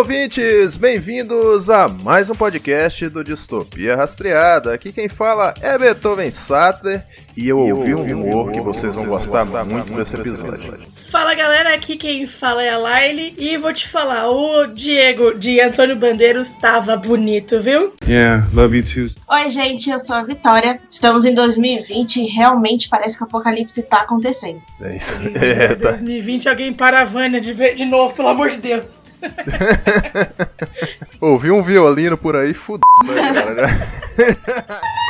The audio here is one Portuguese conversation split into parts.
Ouvintes! Bem-vindos a mais um podcast do Distopia Rastreada. Aqui quem fala é Beethoven Sattler e eu ouvi um rumor que vocês vão gostar muito desse episódio. Fala galera, aqui quem fala é a Laile e vou te falar, o Diego de Antônio Bandeiros tava bonito, viu? Yeah, love you too. Oi, gente, eu sou a Vitória. Estamos em 2020 e realmente parece que o apocalipse tá acontecendo. É isso. É, tá. 2020 alguém para a Vânia de, ver- de novo, pelo amor de Deus. Ouvi um violino por aí, fudeu, né,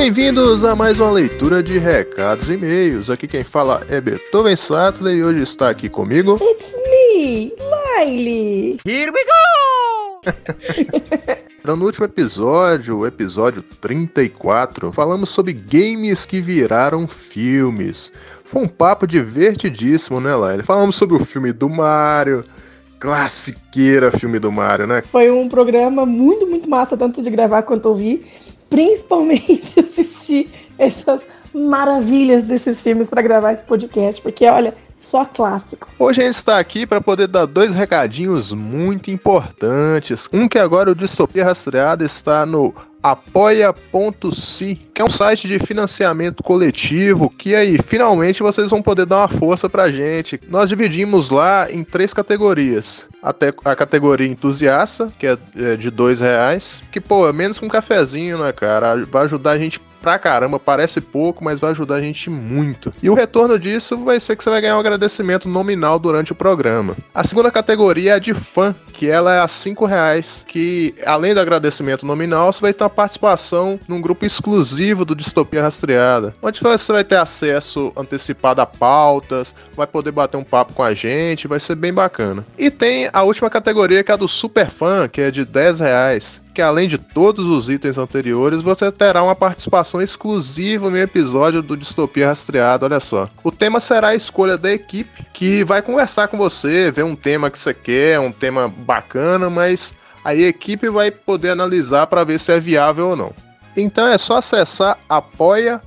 Bem-vindos a mais uma leitura de recados e e-mails. Aqui quem fala é Beethoven Sattler e hoje está aqui comigo. It's me, Laile. Então, No último episódio, o episódio 34, falamos sobre games que viraram filmes. Foi um papo divertidíssimo, né, Laila? Falamos sobre o filme do Mario, classiqueira filme do Mario, né? Foi um programa muito, muito massa, tanto de gravar quanto ouvir. Principalmente assistir essas maravilhas desses filmes para gravar esse podcast, porque olha, só clássico. Hoje a gente está aqui para poder dar dois recadinhos muito importantes. Um que agora o Distopia Rastreada está no apoia.se, que é um site de financiamento coletivo, que aí finalmente vocês vão poder dar uma força pra gente. Nós dividimos lá em três categorias. Até a categoria entusiasta, que é é de dois reais, que pô, é menos que um cafezinho, né, cara? Vai ajudar a gente pra caramba, parece pouco, mas vai ajudar a gente muito. E o retorno disso vai ser que você vai ganhar um agradecimento nominal durante o programa. A segunda categoria é a de fã, que ela é a 5 reais, que além do agradecimento nominal, você vai ter uma participação num grupo exclusivo do Distopia Rastreada, onde você vai ter acesso antecipado a pautas, vai poder bater um papo com a gente, vai ser bem bacana. E tem a última categoria que é a do super fã, que é de 10 reais que além de todos os itens anteriores, você terá uma participação exclusiva no episódio do Distopia Rastreado, olha só. O tema será a escolha da equipe, que vai conversar com você, ver um tema que você quer, um tema bacana, mas aí a equipe vai poder analisar para ver se é viável ou não. Então é só acessar apoia.se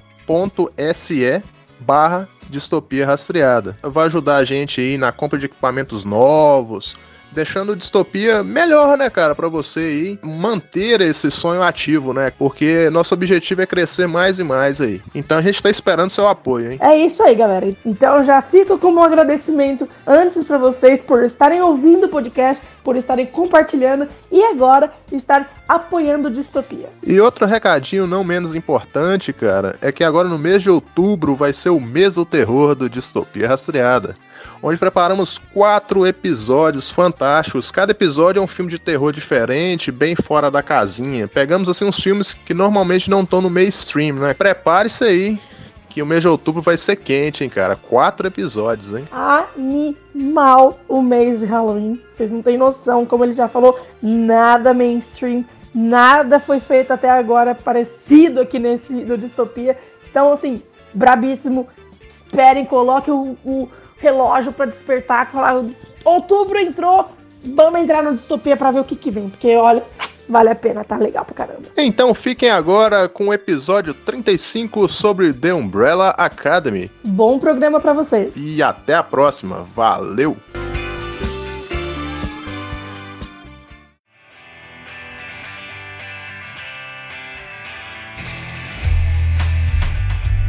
barra distopia rastreada. Vai ajudar a gente aí na compra de equipamentos novos, deixando distopia melhor, né, cara, Pra você aí manter esse sonho ativo, né? Porque nosso objetivo é crescer mais e mais aí. Então a gente tá esperando seu apoio, hein? É isso aí, galera. Então já fica como um agradecimento antes para vocês por estarem ouvindo o podcast, por estarem compartilhando e agora estar apoiando Distopia. E outro recadinho não menos importante, cara, é que agora no mês de outubro vai ser o mês do terror do Distopia Rastreada. Onde preparamos quatro episódios fantásticos. Cada episódio é um filme de terror diferente, bem fora da casinha. Pegamos assim uns filmes que normalmente não estão no mainstream, né? Prepare-se aí, que o mês de outubro vai ser quente, hein, cara? Quatro episódios, hein? Animal o mês de Halloween. Vocês não têm noção, como ele já falou, nada mainstream, nada foi feito até agora parecido aqui nesse do Distopia. Então, assim, brabíssimo. Esperem, coloquem o, o relógio para despertar. Falar, outubro entrou, vamos entrar no Distopia para ver o que, que vem. Porque, olha, vale a pena, tá legal pra caramba. Então fiquem agora com o episódio 35 sobre The Umbrella Academy. Bom programa para vocês. E até a próxima. Valeu!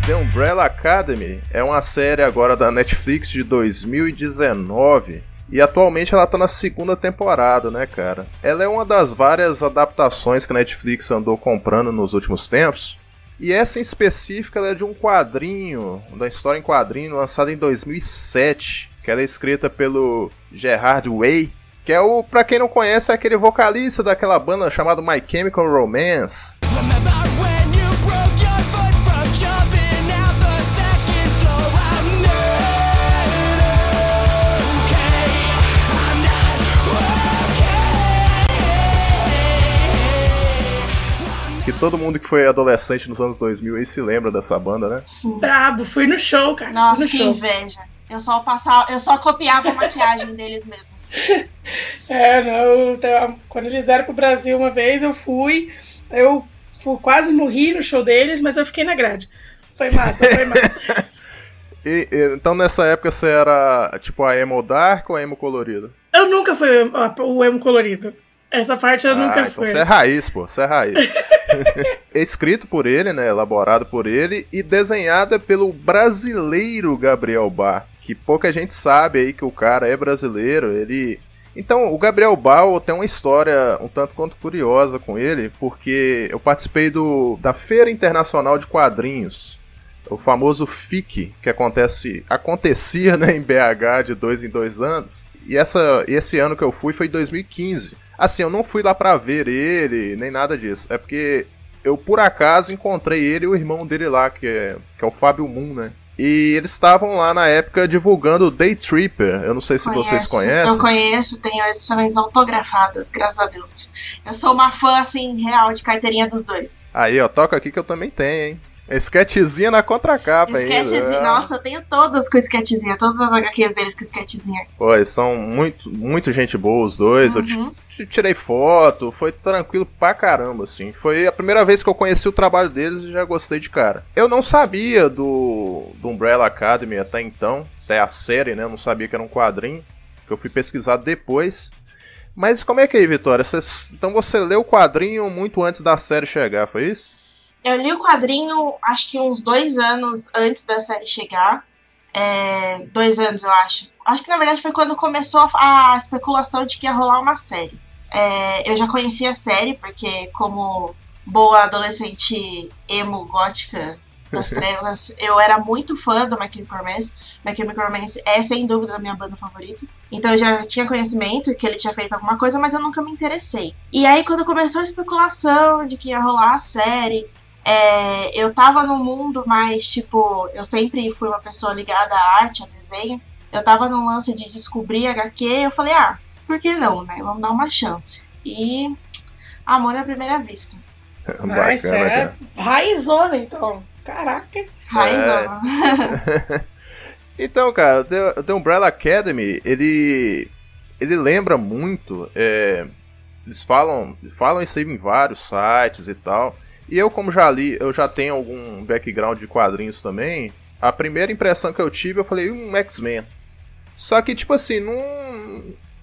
The Umbrella Academy é uma série agora da Netflix de 2019 e atualmente ela tá na segunda temporada, né, cara? Ela é uma das várias adaptações que a Netflix andou comprando nos últimos tempos. E essa em específica ela é de um quadrinho, da história em quadrinho lançada em 2007, que ela é escrita pelo Gerard Way Que é o, pra quem não conhece, é aquele vocalista daquela banda chamada My Chemical Romance. Que todo mundo que foi adolescente nos anos 2000 aí se lembra dessa banda, né? Sim. Brabo, fui no show, cara. Nossa, fui no que show. inveja. Eu só passava, eu só copiava a maquiagem deles mesmo. É, não, quando eles vieram pro Brasil uma vez, eu fui, eu fu- quase morri no show deles, mas eu fiquei na grade. Foi massa, foi massa. E- e- então nessa época você era tipo a emo dark ou a emo colorido? Eu nunca fui o, o emo colorido. Essa parte eu nunca então fui. você é raiz, pô, você é raiz. é escrito por ele, né, elaborado por ele e desenhada pelo brasileiro Gabriel Bar, que pouca gente sabe aí que o cara é brasileiro, ele... Então, o Gabriel Bal tem uma história um tanto quanto curiosa com ele, porque eu participei do, da Feira Internacional de Quadrinhos, o famoso FIC, que acontece, acontecia né, em BH de dois em dois anos. E essa, esse ano que eu fui foi em 2015. Assim, eu não fui lá pra ver ele, nem nada disso. É porque eu, por acaso, encontrei ele e o irmão dele lá, que é, que é o Fábio Moon, né? E eles estavam lá na época divulgando o Day Tripper. Eu não sei se vocês conhecem. Eu conheço, tenho edições autografadas, graças a Deus. Eu sou uma fã, assim, real, de carteirinha dos dois. Aí, ó, toca aqui que eu também tenho, hein? Sketchzinha na contracapa ainda. Sketchzinho, é. nossa, eu tenho todas com sketchzinha, todas as HQs deles com sketchzinha. Pô, eles são muito, muito gente boa os dois. Eu Uhum. ti- tirei foto, foi tranquilo pra caramba, assim. Foi a primeira vez que eu conheci o trabalho deles e já gostei de cara. Eu não sabia do, do Umbrella Academy até então, até a série, né? Eu não sabia que era um quadrinho, que eu fui pesquisar depois. Mas como é que é aí, Vitória? Cês- então você leu o quadrinho muito antes da série chegar, foi isso? Eu li o quadrinho, acho que uns dois anos antes da série chegar. É, dois anos, eu acho. Acho que na verdade foi quando começou a, especulação de que ia rolar uma série. É, eu já conhecia a série, porque como boa adolescente emo gótica das trevas, eu era muito fã do My Chemical Romance. My Chemical Romance é sem dúvida a minha banda favorita. Então eu já tinha conhecimento que ele tinha feito alguma coisa, mas eu nunca me interessei. E aí quando começou a especulação de que ia rolar a série, é, eu tava num mundo mais, tipo, eu sempre fui uma pessoa ligada à arte, a desenho. Eu tava num lance de descobrir HQ, eu falei, ah, por que não, né? Vamos dar uma chance. E amor à primeira vista. Mas é raizona, então. Caraca. Raizona. Então, cara, o The, The Umbrella Academy, ele. Ele lembra muito. é, eles falam. Falam isso aí em vários sites e tal. E eu, como já li, eu já tenho algum background de quadrinhos também. A primeira impressão que eu tive, eu falei, um X-Men. Só que, tipo assim, não.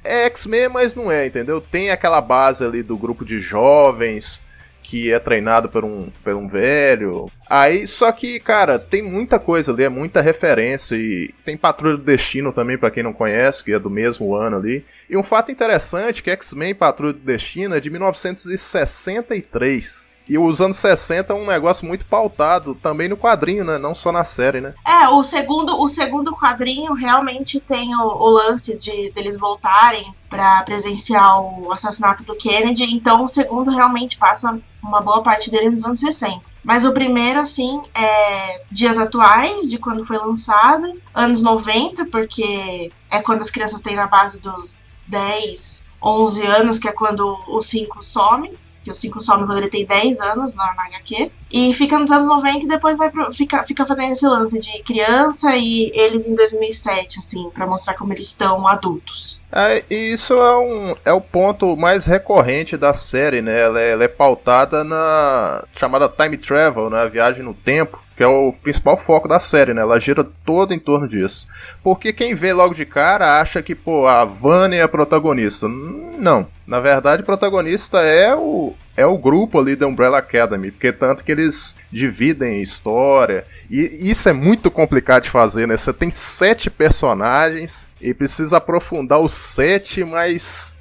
É X-Men, mas não é, entendeu? Tem aquela base ali do grupo de jovens que é treinado por um, por um velho. Aí, só que, cara, tem muita coisa ali, é muita referência. E tem Patrulha do Destino também, pra quem não conhece, que é do mesmo ano ali. E um fato interessante que X-Men Patrulha do Destino é de 1963. E os anos 60 é um negócio muito pautado também no quadrinho, né? Não só na série, né? É, o segundo, o segundo quadrinho realmente tem o, o lance de deles voltarem pra presenciar o assassinato do Kennedy, então o segundo realmente passa uma boa parte dele nos anos 60. Mas o primeiro, assim, é dias atuais, de quando foi lançado, anos 90, porque é quando as crianças têm na base dos 10, 11 anos, que é quando o 5 some que o 5 some quando ele tem 10 anos na, na HQ. E fica nos anos 90 e depois vai pro, fica, fica fazendo esse lance de criança e eles em 2007, assim, pra mostrar como eles estão adultos. É, e isso é, um, é o ponto mais recorrente da série, né? Ela é, ela é pautada na chamada time travel, né? A viagem no tempo, que é o principal foco da série, né? Ela gira toda em torno disso. Porque quem vê logo de cara acha que, pô, a Vânia é a protagonista. Não. Na verdade, o protagonista é o, é o grupo ali da Umbrella Academy, porque tanto que eles dividem história. E isso é muito complicado de fazer, né? Você tem sete personagens e precisa aprofundar os sete, mas.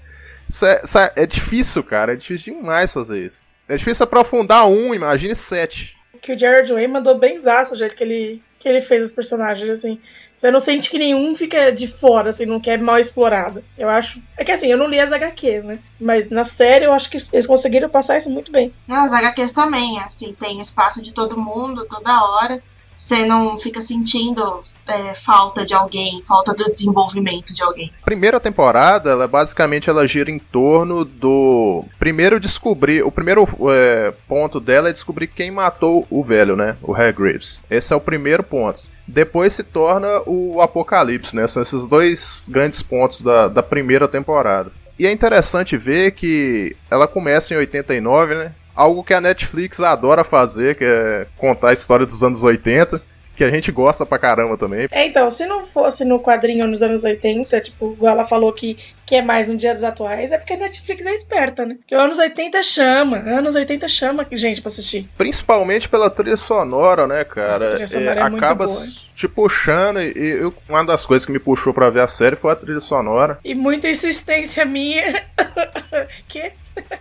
cê- cê- É difícil, cara. É difícil demais fazer isso. É difícil aprofundar um, imagine sete. Que o Jared Way mandou bem zaço o jeito que ele, que ele fez os personagens, assim. Você não sente que nenhum fica de fora, assim, não quer mal explorado. Eu acho. É que assim, eu não li as HQs, né? Mas na série eu acho que eles conseguiram passar isso muito bem. Não, as HQs também, assim, tem espaço de todo mundo, toda hora. Você não fica sentindo é, falta de alguém, falta do desenvolvimento de alguém. primeira temporada, ela basicamente ela gira em torno do primeiro descobrir, o primeiro é, ponto dela é descobrir quem matou o velho, né, o Hargreaves. Esse é o primeiro ponto. Depois se torna o apocalipse, né? São esses dois grandes pontos da, da primeira temporada. E é interessante ver que ela começa em 89, né? Algo que a Netflix adora fazer, que é contar a história dos anos 80, que a gente gosta pra caramba também. É, então, se não fosse no quadrinho nos anos 80, tipo, igual ela falou que, que é mais no dia dos atuais, é porque a Netflix é esperta, né? Porque anos 80 chama, anos 80 chama gente pra assistir. Principalmente pela trilha sonora, né, cara? Essa trilha sonora é muito acaba boa. te puxando, e eu- uma das coisas que me puxou pra ver a série foi a trilha sonora. E muita insistência minha. que?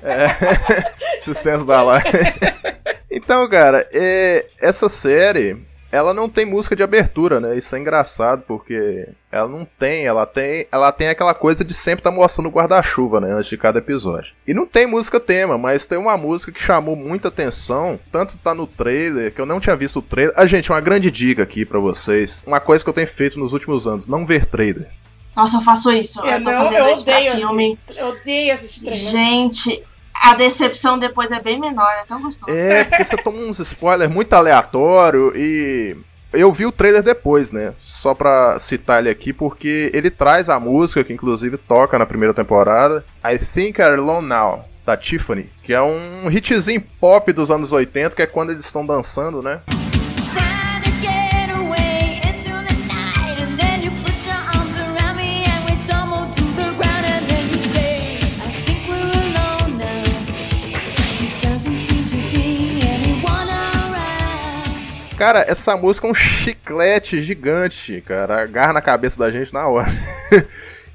Assistência da live. então, cara, é, essa série, ela não tem música de abertura, né? Isso é engraçado, porque ela não tem, ela tem, ela tem aquela coisa de sempre estar mostrando o guarda-chuva, né, antes de cada episódio. E não tem música tema, mas tem uma música que chamou muita atenção, tanto tá no trailer, que eu não tinha visto o trailer. Ah, gente, uma grande dica aqui pra vocês. Uma coisa que eu tenho feito nos últimos anos, não ver trailer. Nossa, eu faço isso. Eu, eu tô não, fazendo eu isso pra odeio filme. assistir. Eu odeio assistir trailer. Gente, a decepção depois é bem menor, é tão gostoso. É, porque você toma uns spoilers muito aleatório e. Eu vi o trailer depois, né? Só pra citar ele aqui, porque ele traz a música que inclusive toca na primeira temporada. I Think I'm Alone Now, da Tiffany. Que é um hitzinho pop dos anos 80, que é quando eles estão dançando, né? Cara, essa música é um chiclete gigante, cara. Agarra na cabeça da gente na hora.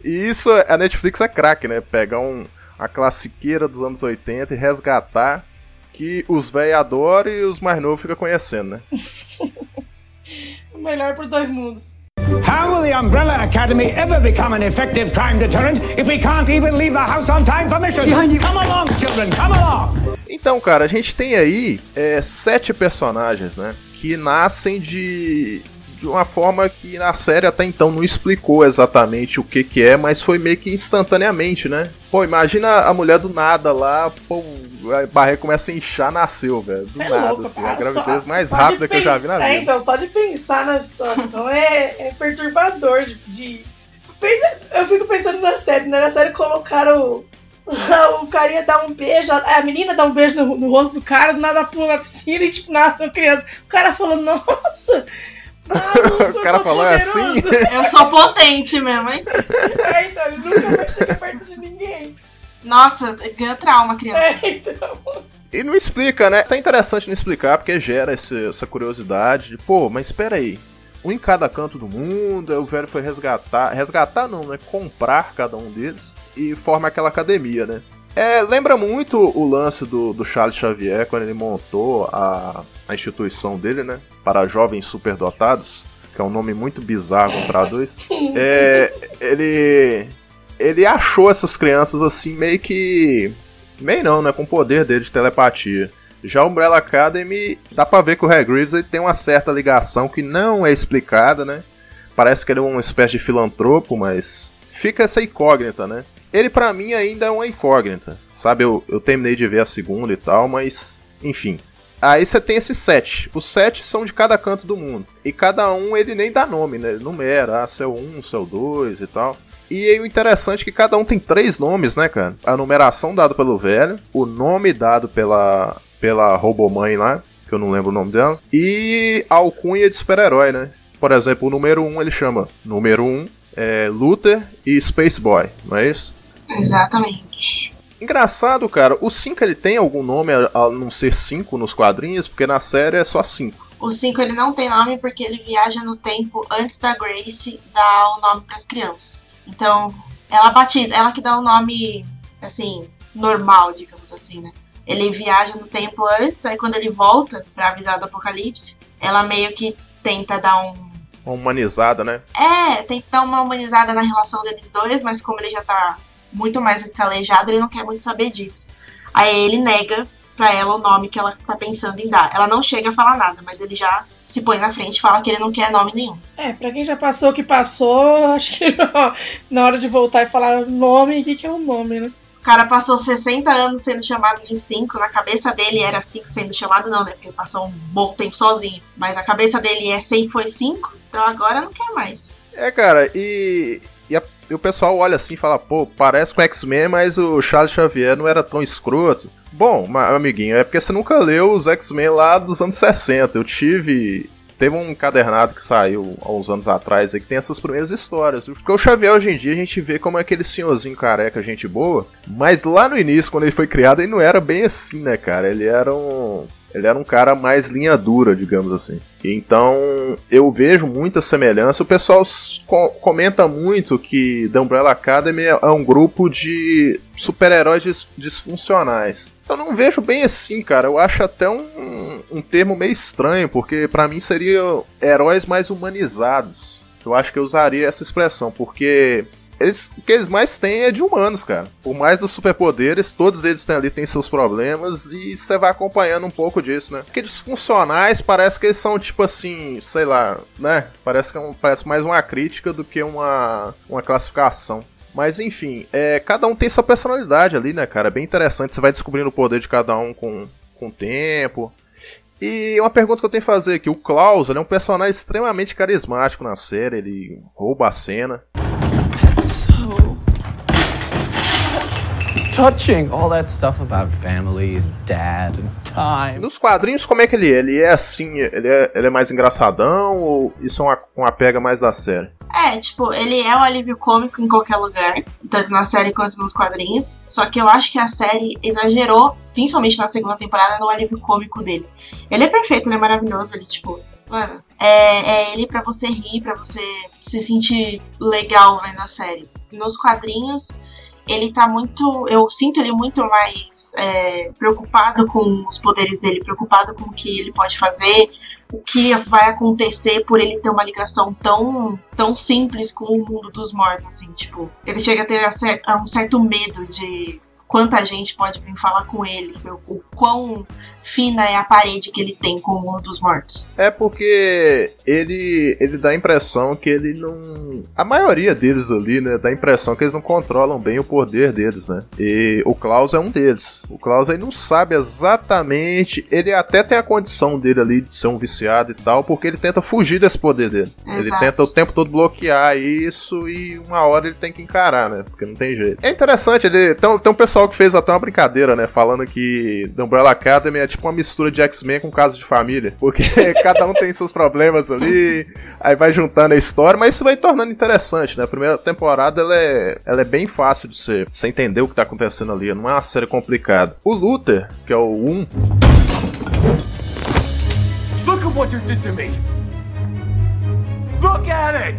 e isso, a Netflix é craque, né? Pegar um, a classiqueira dos anos 80 e resgatar que os velhos adoram e os mais novos ficam conhecendo, né? O melhor por dois mundos. How will the Umbrella Academy ever become an effective crime deterrent if we can't even leave the house on time for mission? Come along, children, come along! Então, cara, a gente tem aí é, sete personagens, né? Que nascem de, de uma forma que na série até então não explicou exatamente o que que é, mas foi meio que instantaneamente, né? Pô, imagina a mulher do nada lá, pô, a barriga começa a inchar, nasceu, velho. Do é nada, louco, assim. cara. A gravidez Só- mais só rápida que eu já vi na pensar- É, vida. então, só de pensar na situação é, é perturbador de. de- Pensa- eu fico pensando na série, né? Na série colocaram o, carinha dá um beijo, a menina dá um beijo no, no rosto do cara, do nada pula na piscina e tipo, nasce uma criança. O cara falou, nossa! maluco, O cara falou, "É assim?" poderoso." Eu sou potente mesmo, hein? É, então, ele nunca vai chegar perto de ninguém. Nossa, ganhou trauma, criança. É, então. E não explica, né? Tá interessante não explicar, porque gera esse- essa curiosidade de, pô, mas espera aí. Um em cada canto do mundo, o velho foi resgatar. Resgatar não, né? Comprar cada um deles e forma aquela academia, né? É, lembra muito o lance do, do Charles Xavier quando ele montou a, a instituição dele, né? Para jovens superdotados, que é um nome muito bizarro quando traduz. É, ele ele achou essas crianças assim meio que meio não, né, com o poder dele de telepatia. Já o Umbrella Academy, dá pra ver que o Hagrid ele tem uma certa ligação que não é explicada, né? Parece que ele é uma espécie de filantropo, mas fica essa incógnita, né? Ele pra mim ainda é uma incógnita, sabe? Eu, eu terminei de ver a segunda e tal, mas enfim. Aí você tem esses sete. Os sete são de cada canto do mundo. E cada um ele nem dá nome, né? Ele numera, ah, céu 1, céu 2 e tal. E aí o interessante é que cada um tem três nomes, né, cara? A numeração dada pelo velho, o nome dado pela, pela robomãe lá, que eu não lembro o nome dela, e a alcunha de super-herói, né? Por exemplo, o número 1 um ele chama número 1 um, é Luther e Space Boy, não é isso? Exatamente. Engraçado, cara, o 5 ele tem algum nome a não ser 5 nos quadrinhos, porque na série é só 5. O 5 ele não tem nome porque ele viaja no tempo antes da Grace dar o nome para as crianças. Então, ela batiza, ela que dá o nome, assim, normal, digamos assim, né? Ele viaja no tempo antes, aí quando ele volta pra avisar do apocalipse, ela meio que tenta dar um. Uma humanizada, né? É, tenta dar uma humanizada na relação deles dois, mas como ele já tá muito mais calejado, ele não quer muito saber disso. Aí ele nega pra ela o nome que ela tá pensando em dar. Ela não chega a falar nada, mas ele já se põe na frente e fala que ele não quer nome nenhum. É, pra quem já passou o que passou, acho que ó, na hora de voltar e falar nome, o que, que é o nome, né? Cara passou 60 anos sendo chamado de 5, na cabeça dele era 5 sendo chamado, não, né? Porque ele passou um bom tempo sozinho. Mas a cabeça dele é sempre foi 5, então agora não quer mais. É, cara, e, e, a- e o pessoal olha assim e fala, pô, parece com X-Men, mas o Charles Xavier não era tão escroto. Bom, amiguinho, é porque você nunca leu os X-Men lá dos anos 60. Eu tive. Teve um encadernado que saiu há uns anos atrás aí que tem essas primeiras histórias. Porque o Xavier hoje em dia a gente vê como é aquele senhorzinho careca, gente boa. Mas lá no início, quando ele foi criado, ele não era bem assim, né, cara? Ele era um. Ele era um cara mais linha dura, digamos assim. Então, eu vejo muita semelhança. O pessoal co- comenta muito que The Umbrella Academy é um grupo de super-heróis dis- disfuncionais. Eu não vejo bem assim, cara. Eu acho até um, um termo meio estranho, porque pra mim seriam heróis mais humanizados. Eu acho que eu usaria essa expressão, porque eles, o que eles mais têm é de humanos, cara. Por mais dos superpoderes, todos eles têm ali têm seus problemas e você vai acompanhando um pouco disso, né? Porque disfuncionais parece que eles são tipo assim, sei lá, né? Parece que é um- parece mais uma crítica do que uma, uma classificação. Mas enfim, é, cada um tem sua personalidade ali, né, cara? É bem interessante. Você vai descobrindo o poder de cada um com, com o tempo. E uma pergunta que eu tenho que fazer aqui: o Klaus é um personagem extremamente carismático na série, ele rouba a cena. Touching. All that stuff about family and dad and time. Nos quadrinhos, como é que ele é? Ele é assim, ele é, ele é mais engraçadão ou isso é uma, uma pega mais da série? É, tipo, ele é um alívio cômico em qualquer lugar, tanto na série quanto nos quadrinhos. Só que eu acho que a série exagerou, principalmente na segunda temporada, no alívio cômico dele. Ele é perfeito, ele é maravilhoso, ele, tipo, mano, é, é ele pra você rir, pra você se sentir legal vendo a série. Nos quadrinhos, ele tá muito. Eu sinto ele muito mais é, preocupado com os poderes dele, preocupado com o que ele pode fazer, o que vai acontecer por ele ter uma ligação tão, tão simples com o mundo dos mortos, assim, tipo, ele chega a ter um certo medo de quanta gente pode vir falar com ele, o quão fina é a parede que ele tem com o mundo dos mortos. É porque ele ele dá a impressão que ele não. A maioria deles ali, né? Dá a impressão que eles não controlam bem o poder deles, né? E o Klaus é um deles. O Klaus aí não sabe exatamente. Ele até tem a condição dele ali de ser um viciado e tal, porque ele tenta fugir desse poder dele. Ele Exato. tenta o tempo todo bloquear isso e uma hora ele tem que encarar, né? Porque não tem jeito. É interessante, ele tem, tem um pessoal que fez até uma brincadeira, né? Falando que The Umbrella Academy é tipo uma mistura de X-Men com caso de família. Porque cada um tem seus problemas ali, aí vai juntando a história, mas isso vai tornando interessante, né? A primeira temporada ela é, ela é bem fácil de ser, você entender o que tá acontecendo ali, não é uma série complicada. O Luther, que é o 1, Look at what you did to me. Look at it.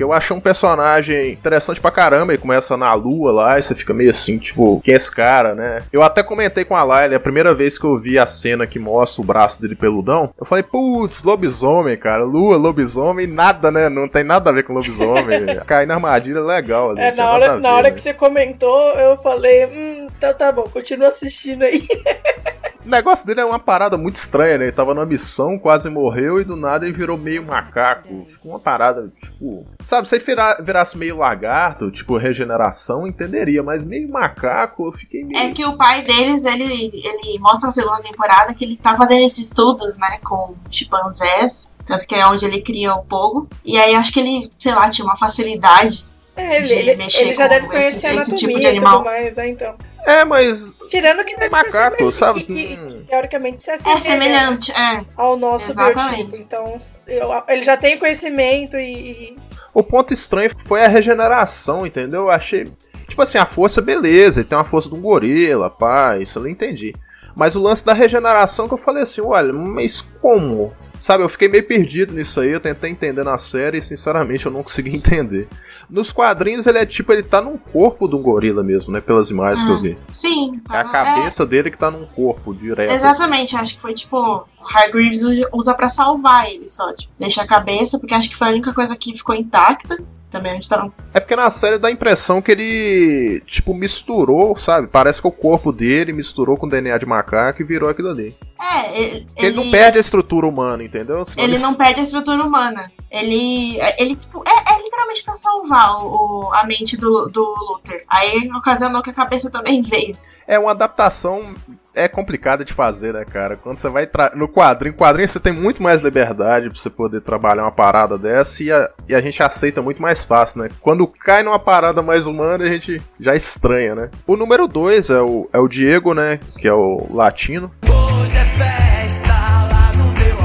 Que eu achei um personagem interessante pra caramba. Ele começa na lua lá e você fica meio assim, tipo, quem é esse cara, né? Eu até comentei com a Laila, a primeira vez que eu vi a cena que mostra o braço dele peludão, eu falei, putz, lobisomem, cara. Lua, lobisomem, nada, né? Não tem nada a ver com lobisomem. Cair na armadilha é legal ali. É, na hora, ver, na hora né? que você comentou, eu falei, hum, então tá bom, continua assistindo aí. O negócio dele é uma parada muito estranha, né? Ele tava numa missão, quase morreu e do nada ele virou meio macaco. Ficou uma parada, tipo. Sabe, se ele vira- virasse meio lagarto, tipo regeneração, entenderia, mas meio macaco, eu fiquei meio. É que o pai deles, ele, ele mostra na segunda temporada que ele tá fazendo esses estudos, né, com chimpanzés, tanto que é onde ele cria o pogo. E aí acho que ele, sei lá, tinha uma facilidade. É, ele, ele, mexer ele já com deve esse- conhecer a esse anatomia tipo de e animal. tudo mais, né, então. É, mas. Tirando que deve Macaco, ser sabe? que, que- Hum. que teoricamente se É assemelha semelhante, é. ao nosso Exatamente. biotipo. Então, eu- ele já tem conhecimento e... O ponto estranho foi a regeneração, entendeu? Eu achei. Tipo assim, a força, beleza, ele tem uma força de um gorila, pá, isso eu não entendi. Mas o lance da regeneração que eu falei assim, olha, mas como? Sabe, eu fiquei meio perdido nisso aí, eu tentei entender na série e sinceramente eu não consegui entender. Nos quadrinhos ele é tipo, ele tá num corpo de um gorila mesmo, né? Pelas imagens que eu vi. Sim, É tá a no- cabeça dele que tá num corpo direto. é, exatamente, acho que foi tipo. O Hargreaves usa- pra salvar ele só. Tipo, deixa a cabeça, porque acho que foi a única coisa que ficou intacta. Também a gente tá. É porque na série dá a impressão que ele, tipo, misturou, sabe? Parece que o corpo dele misturou com o DNA de macaco e virou aquilo ali. É, ele, ele, não perde a estrutura humana, entendeu? Senão Ele não perde a estrutura humana. Ele, ele tipo, é, é literalmente pra salvar o, o- a mente do, do Luther. Aí ocasionou que a cabeça também veio. É uma adaptação é complicada de fazer, né, cara? Quando você vai tra- no quadrinho, quadrinho você tem muito mais liberdade pra você poder trabalhar uma parada dessa e a, e a gente aceita muito mais fácil, né? Quando cai numa parada mais humana, a gente já estranha, né? O número 2 é o, é o Diego, né? Que é o latino. Hoje é festa lá no meu.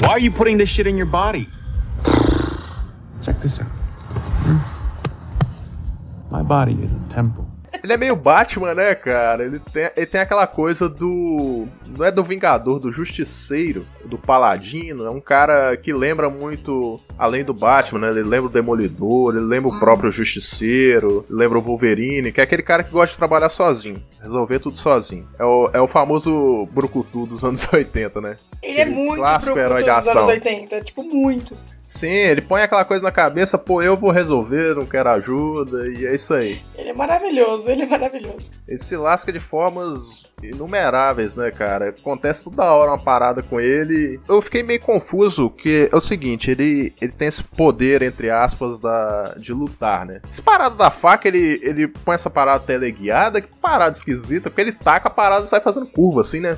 Why are you putting this shit in your body? Check this out. My body is a temple. Ele é meio Batman, né, cara? Ele tem, ele tem aquela coisa do. Não é do Vingador, do Justiceiro, do Paladino. É um cara que lembra muito, além do Batman, né? Ele lembra o Demolidor, ele lembra o próprio Justiceiro, lembra o Wolverine, que é aquele cara que gosta de trabalhar sozinho, resolver tudo sozinho. É o, é o famoso Brucutu dos anos 80, né? Ele é Aquele muito clássico Brucutu herói de dos ação. anos 80, tipo, muito. Sim, ele põe aquela coisa na cabeça, pô, eu vou resolver, não quero ajuda, e é isso aí. Ele é maravilhoso, ele é maravilhoso. Ele se lasca de formas inumeráveis, né, cara? Acontece toda hora uma parada com ele. Eu fiquei meio confuso, que é o seguinte, ele, ele tem esse poder, entre aspas, da, de lutar, né? Esse parada da faca, ele, ele põe essa parada teleguiada, que parada esquisita, porque ele taca a parada e sai fazendo curva, assim, né?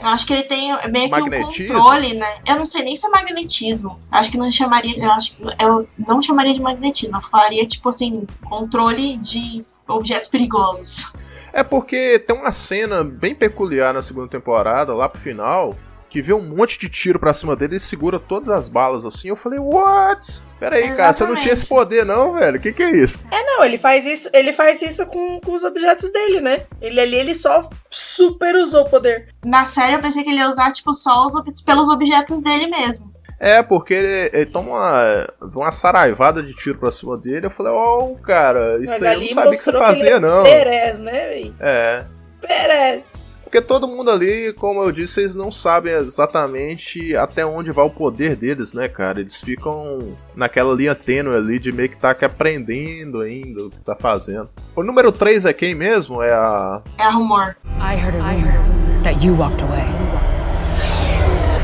Eu acho que ele tem meio que um controle, né? Eu não sei nem se é magnetismo. Eu acho que não chamaria. Eu acho eu não chamaria de magnetismo. Eu falaria, tipo assim, controle de objetos perigosos. É porque tem uma cena bem peculiar na segunda temporada, lá pro final, que vê um monte de tiro pra cima dele e segura todas as balas assim. Eu falei, what? Pera aí, cara, você não tinha esse poder não, velho? O que que é isso? É, não, ele faz isso, ele faz isso com, com os objetos dele, né? Ele ali, ele só super usou o poder. Na série eu pensei que ele ia usar, tipo, só os, pelos objetos dele mesmo. É, porque ele, ele toma uma, uma saraivada de tiro pra cima dele. Eu falei, oh, cara, isso Mas aí eu não sabia que você mostrou que fazia, ele é não. Perez, né, véi? É. Perez. Porque todo mundo ali, como eu disse, eles não sabem exatamente até onde vai o poder deles, né, cara? Eles ficam naquela linha tênue ali de meio que tá que aprendendo ainda o que tá fazendo. O número 3 é quem mesmo? É a. É a rumor. I heard a rumor that you walked away.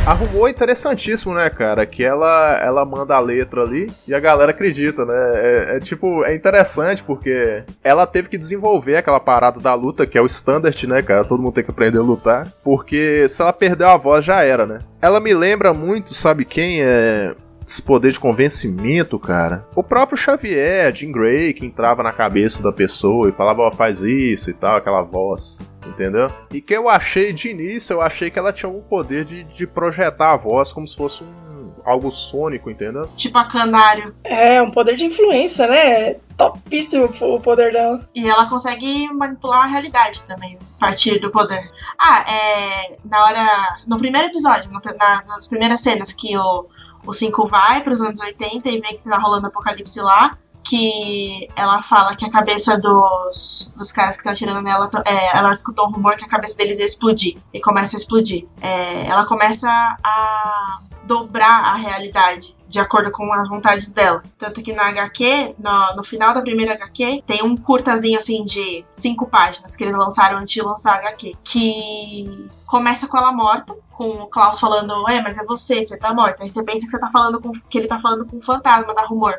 Arrumou interessantíssimo, né, cara? Que ela, ela manda a letra ali e a galera acredita, né? É, é tipo, é interessante porque ela teve que desenvolver aquela parada da luta, que é o standard, né, cara? Todo mundo tem que aprender a lutar. Porque se ela perdeu a voz, já era, né? Ela me lembra muito, sabe quem é. Esse poder de convencimento, cara. O próprio Xavier, Jim Grey, que entrava na cabeça da pessoa e falava, ó, faz isso e tal, aquela voz. Entendeu? E que eu achei de início, eu achei que ela tinha um poder de, de projetar a voz como se fosse um algo sônico, entendeu? Tipo a Canário. É, um poder de influência, né? É Topíssimo o poder dela. E ela consegue manipular a realidade também, a partir do poder. Ah, é. Na hora. No primeiro episódio, no- na- nas primeiras cenas que o, o 5 vai para os anos 80 e vê que tá rolando apocalipse lá. Que ela fala que a cabeça dos, dos caras que estão atirando nela, é, ela escutou um rumor que a cabeça deles ia explodir. E começa a explodir. É, ela começa a dobrar a realidade de acordo com as vontades dela. Tanto que na HQ, no, no final da primeira HQ, tem um curtazinho assim de cinco páginas que eles lançaram antes de lançar a HQ. Que começa com ela morta, com o Klaus falando, é, mas é você, você tá morta. Aí você pensa que você tá falando com. que ele tá falando com um fantasma da rumor.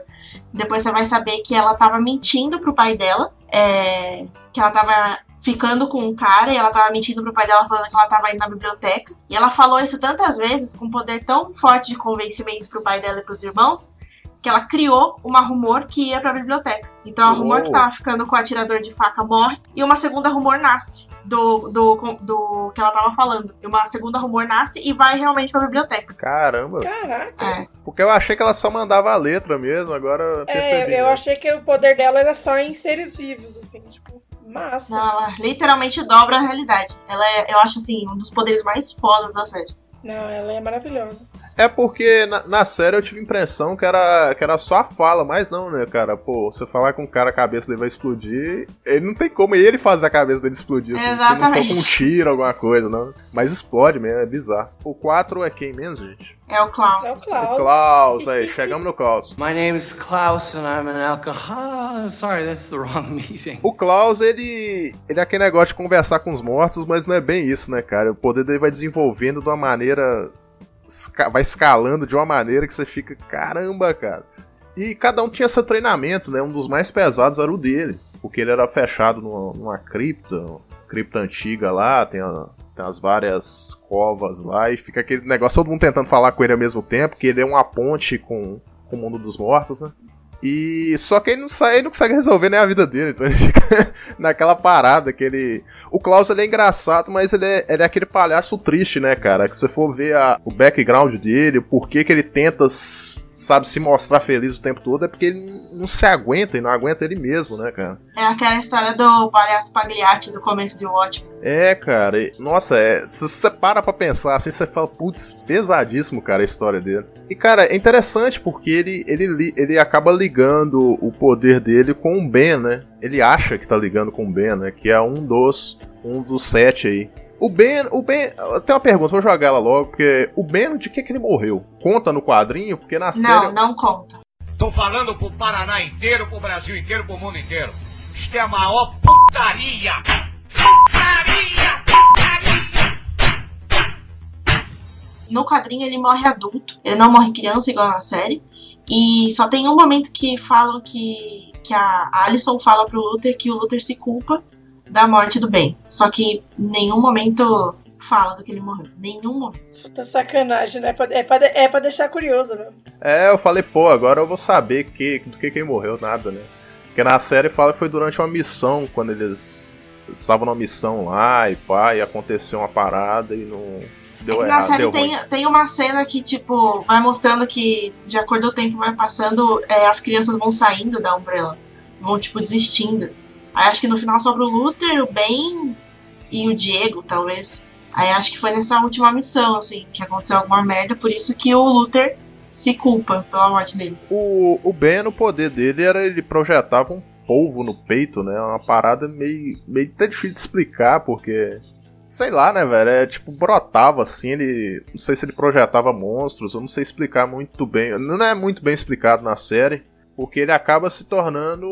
Depois você vai saber que ela tava mentindo pro pai dela. é, que ela tava ficando com um cara e ela tava mentindo pro pai dela falando que ela tava indo na biblioteca. E ela falou isso tantas vezes, com um poder tão forte de convencimento pro pai dela e pros irmãos, que ela criou uma rumor que ia pra biblioteca. Então a rumor Uou. que tava ficando com o atirador de faca morre e uma segunda rumor nasce do, do, do que ela tava falando. E uma segunda rumor nasce e vai realmente pra biblioteca. Caramba. Caraca. É. Porque eu achei que ela só mandava a letra mesmo, agora eu percebi. É, eu né? achei que o poder dela era só em seres vivos, assim, tipo, massa. Não, ela literalmente dobra a realidade. Ela é, eu acho assim, um dos poderes mais fodas da série. Não, ela é maravilhosa. É porque na, na série eu tive a impressão que era, que era só a fala, mas não, né, cara? Pô, você falar com o cara a cabeça dele vai explodir, ele não tem como ele fazer a cabeça dele explodir, assim, se não for com um tiro, alguma coisa, não. Mas explode mesmo, é bizarro. O 4 é quem mesmo, gente? É o Klaus. É o O Klaus. Klaus, aí, chegamos no Klaus. My name's Klaus and I'm an alcohol. Sorry, that's the wrong meeting. O Klaus, ele, ele é aquele negócio de conversar com os mortos, mas não é bem isso, né, cara? O poder dele vai desenvolvendo de uma maneira. Vai escalando de uma maneira que você fica, caramba, cara. E cada um tinha seu treinamento, né? Um dos mais pesados era o dele. Porque ele era fechado numa, numa cripta, uma cripta antiga lá, tem, a- tem as várias covas lá, e fica aquele negócio, todo mundo tentando falar com ele ao mesmo tempo, que ele é uma ponte com, com o mundo dos mortos, né? E só que ele não sai, ele não consegue resolver nem a vida dele, então ele fica naquela parada que ele. O Klaus ele é engraçado, mas ele é, ele é aquele palhaço triste, né, cara? Que se você for ver a- o background dele, o porquê que ele tenta, sabe, se mostrar feliz o tempo todo, é porque ele não se aguenta e não aguenta ele mesmo, né, cara? É aquela história do palhaço Pagliatti do começo de Watchmen. É, cara, e- nossa, é, se você para pra pensar assim, você fala, putz, pesadíssimo, cara, a história dele. E, cara, é interessante porque ele, ele, ele acaba ligando o poder dele com o Ben, né? Ele acha que tá ligando com o Ben, né? Que é um dos, um dos sete aí. O Ben, o Ben, tenho uma pergunta, vou jogar ela logo, porque o Ben, de que que ele morreu? Conta no quadrinho? Porque na Não, série... não conta. Tô falando pro Paraná inteiro, pro Brasil inteiro, pro mundo inteiro. Isto é a maior putaria! Putaria! No quadrinho ele morre adulto, ele não morre criança igual na série. E só tem um momento que falam que, que a Alison fala pro Luther que o Luther se culpa da morte do Ben. Só que em nenhum momento fala do que ele morreu. Nenhum momento. Puta sacanagem, né? É pra, é pra, é pra deixar curioso, né? É, eu falei, pô, agora eu vou saber que, do que quem morreu, nada, né? Porque na série fala que foi durante uma missão, quando eles estavam numa missão lá e pá, e aconteceu uma parada e não deu É que errado. na série deu tem, ruim. tem uma cena que, tipo, vai mostrando que, de acordo com o tempo vai passando, é, as crianças vão saindo da Umbrella. Vão, tipo, desistindo. Aí acho que no final sobra o Luther, o Ben e o Diego, talvez. Aí acho que foi nessa última missão, assim, que aconteceu alguma merda, por isso que o Luther se culpa pela morte dele. O, o Ben, o poder dele era ele projetava um polvo no peito, né? Uma parada meio, meio até difícil de explicar, porque. Sei lá, né, velho? É tipo, brotava assim, ele. Não sei se ele projetava monstros, eu não sei explicar muito bem. Não é muito bem explicado na série, porque ele acaba se tornando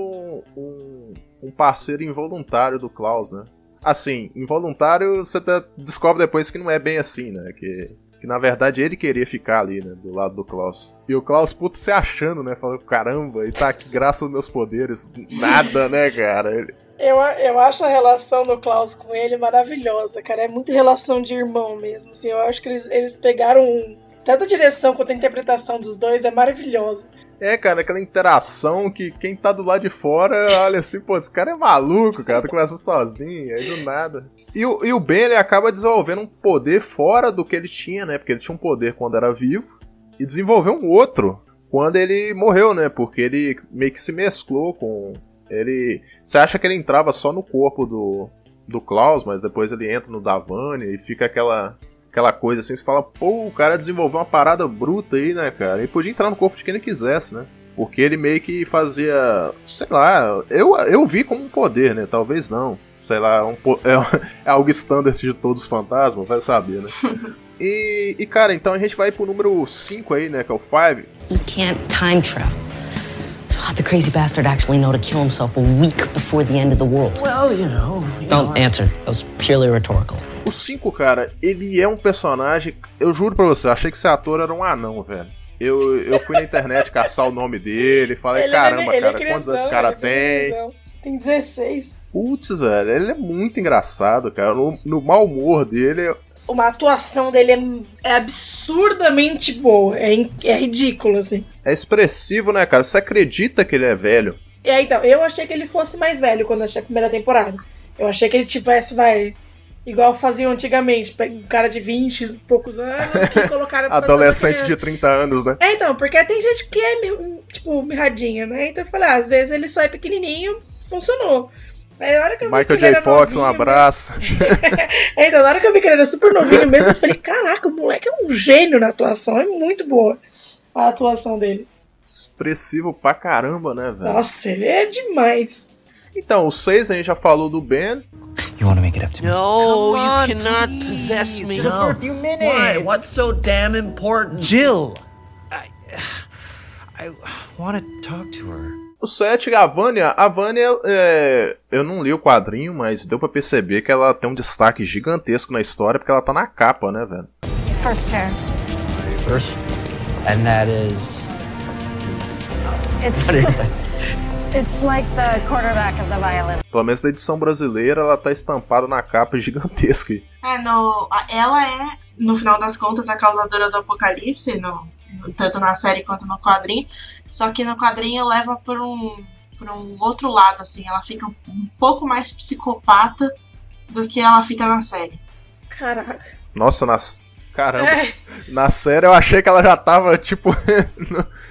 um, um parceiro involuntário do Klaus, né? Assim, involuntário você até descobre depois que não é bem assim, né? Que, que na verdade ele queria ficar ali, né? Do lado do Klaus. E o Klaus, puto, se achando, né? Falando, caramba, ele tá aqui graças aos meus poderes. Nada, né, cara? Eu, eu acho a relação do Klaus com ele maravilhosa, cara. É muito relação de irmão mesmo. Assim, eu acho que eles, eles pegaram. um- Tanto a direção quanto a interpretação dos dois é maravilhosa. É, cara, aquela interação que quem tá do lado de fora olha assim, pô, esse cara é maluco, cara, tá conversando sozinho, aí do nada. E o, e o Ben, ele acaba desenvolvendo um poder fora do que ele tinha, né? Porque ele tinha um poder quando era vivo e desenvolveu um outro quando ele morreu, né? Porque ele meio que se mesclou com. Ele. Você acha que ele entrava só no corpo do, do Klaus, mas depois ele entra no Davani e fica aquela. Aquela coisa assim, você fala, pô, o cara desenvolveu uma parada bruta aí, né, cara? Ele podia entrar no corpo de quem ele quisesse, né? Porque ele meio que fazia. Sei lá, eu, eu vi como um poder, né? Talvez não. Sei lá, um, é, é algo standard de todos os fantasmas, vai saber, né? E, e, cara, então a gente vai pro número 5 aí, né? Que é o 5. He can't time travel. So how'd the crazy bastard actually know to kill himself a week before the end of the world? Well, you know. you Don't know, answer. That was purely rhetorical. O 5, cara, ele é um personagem. Eu juro pra você, eu achei que esse ator era um anão, velho. Eu, eu fui na internet caçar o nome dele, falei, Ele é- caramba, ele é cara, quantos anos esse cara ele é tem? Tem 16. Putz, velho, ele é muito engraçado, cara. No, no mau humor dele, Uma atuação dele é, é absurdamente boa. É, é ridículo, assim. é expressivo, né, cara? Você acredita que ele é velho. Aí, então, eu achei que ele fosse mais velho quando achei a primeira temporada. Eu achei que ele tivesse, vai. Igual faziam antigamente, um cara de 20 e poucos anos que colocaram Adolescente de 30 anos, né? É, então, porque tem gente que é, tipo, mirradinha, né? Então eu falei, ah, às vezes ele só é pequenininho, funcionou. Aí, na hora que eu vi que Michael ele era J. Fox, um novinho abraço. É, então, na hora que eu vi que ele era super novinho mesmo, eu falei, caraca, o moleque é um gênio na atuação, é muito boa a atuação dele. Expressivo pra caramba, né, velho? Nossa, ele é demais. Então, o 6 a gente já falou do Ben. You want to make it up to me? No, Come you on, cannot please, possess me. just no. for a few minutes. Why? What's so damn important? Jill, I, I want to talk to her. O 7, a Vânia. A Vânia, é, eu não li o quadrinho, mas deu pra perceber que ela tem um destaque gigantesco na história, porque ela tá na capa, né, velho? First chair. First, and that is. It's What is that? It's like the quarterback of the violin. Pelo menos na edição brasileira, ela tá estampada na capa gigantesca. É, no, ela é, no final das contas, a causadora do apocalipse, no, tanto na série quanto no quadrinho. Só que no quadrinho leva por um, por um outro lado, assim. Ela fica um, um pouco mais psicopata do que ela fica na série. Caraca. Nossa, nas. Caramba. É. Na série eu achei que ela já tava, tipo.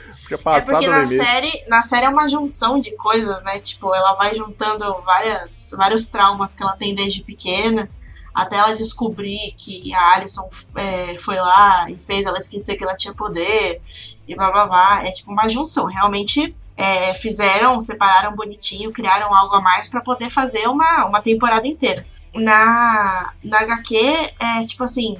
É porque na série, na série é uma junção de coisas, né? Tipo, ela vai juntando várias, vários traumas que ela tem desde pequena, até ela descobrir que a Alison é, foi lá e fez ela esquecer que ela tinha poder, e blá blá blá. É tipo uma junção. Realmente é, fizeram, separaram bonitinho, criaram algo a mais pra poder fazer uma, uma temporada inteira. Na, na HQ, é tipo assim,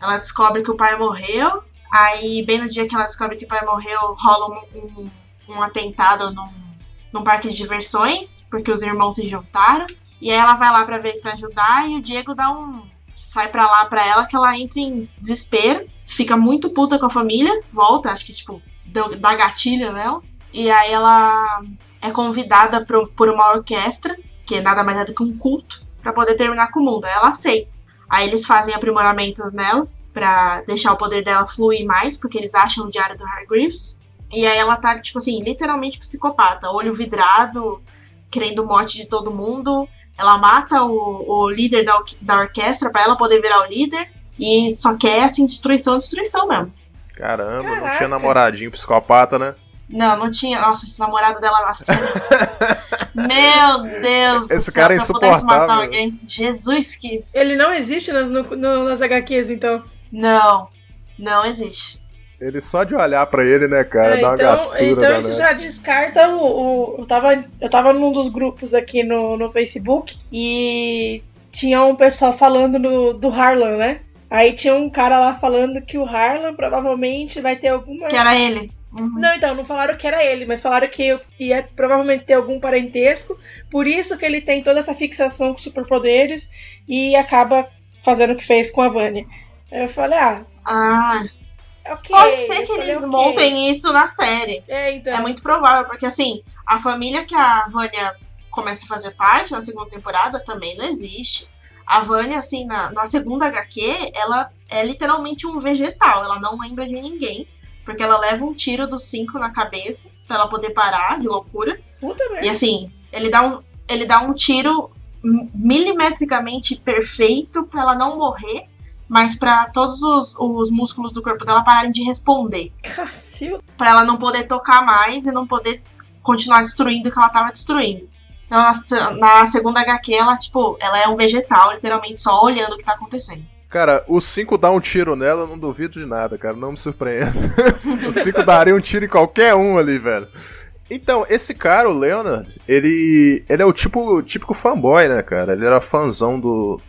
ela descobre que o pai morreu, Aí, bem no dia que ela descobre que o pai morreu, rola um, um, um atentado num, num parque de diversões, porque os irmãos se juntaram. E aí ela vai lá pra ver para ajudar e o Diego dá um sai pra lá pra ela que ela entra em desespero, fica muito puta com a família, volta, acho que tipo deu, dá gatilho nela. E aí ela é convidada pro, por uma orquestra, que nada mais é do que um culto, pra poder terminar com o mundo. Aí ela aceita. Aí eles fazem aprimoramentos nela pra deixar o poder dela fluir mais, porque eles acham o diário do Hargreaves. E aí ela tá, tipo assim, literalmente psicopata, olho vidrado, querendo morte de todo mundo. Ela mata o, o líder da, da orquestra pra ela poder virar o líder. E só quer, assim, destruição, destruição mesmo. Caramba, não Caraca. tinha namoradinho psicopata, né? Não, não tinha. Nossa, esse namorado dela na série. Meu Deus do Esse céu, cara é se eu pudesse matar insuportável. alguém. Jesus quis. Ele não existe nas, no- no- nas HQs, então. Não, não existe. Ele só de olhar pra ele, né, cara, É, dá uma então, gastura. então isso danada. já descarta o. o- eu, tava, eu tava num dos grupos aqui no, no Facebook e tinha um pessoal falando no- do Harlan, né? Aí tinha um cara lá falando que o Harlan provavelmente vai ter alguma. Que era ele. Não, então, não falaram que era ele, mas falaram que ia provavelmente ter algum parentesco. Por isso que ele tem toda essa fixação com superpoderes e acaba fazendo o que fez com a Vânia. Eu falei, ah. Ah. ok. Pode ser que eles ok. montem isso na série. É, então. É muito provável, porque assim, a família que a Vânia começa a fazer parte na segunda temporada também não existe. A Vânia, assim, na, na segunda HQ, ela é literalmente um vegetal. Ela não lembra de ninguém. Porque ela leva um tiro dos cinco na cabeça pra ela poder parar de loucura. Puta merda. E assim, ele dá um, ele dá um tiro milimetricamente perfeito pra ela não morrer, mas pra todos os, os músculos do corpo dela pararem de responder. Cacilda. Pra ela não poder tocar mais e não poder continuar destruindo o que ela tava destruindo. Então, na, na segunda HQ, ela, tipo, ela é um vegetal, literalmente só olhando o que tá acontecendo. Cara, o 5 dá um tiro nela, eu não duvido de nada, cara. Não me surpreenda. o 5 daria um tiro em qualquer um ali, velho. Então, esse cara, o Leonard, ele. ele é o tipo, típico fanboy, né, cara? Ele era fãzão do,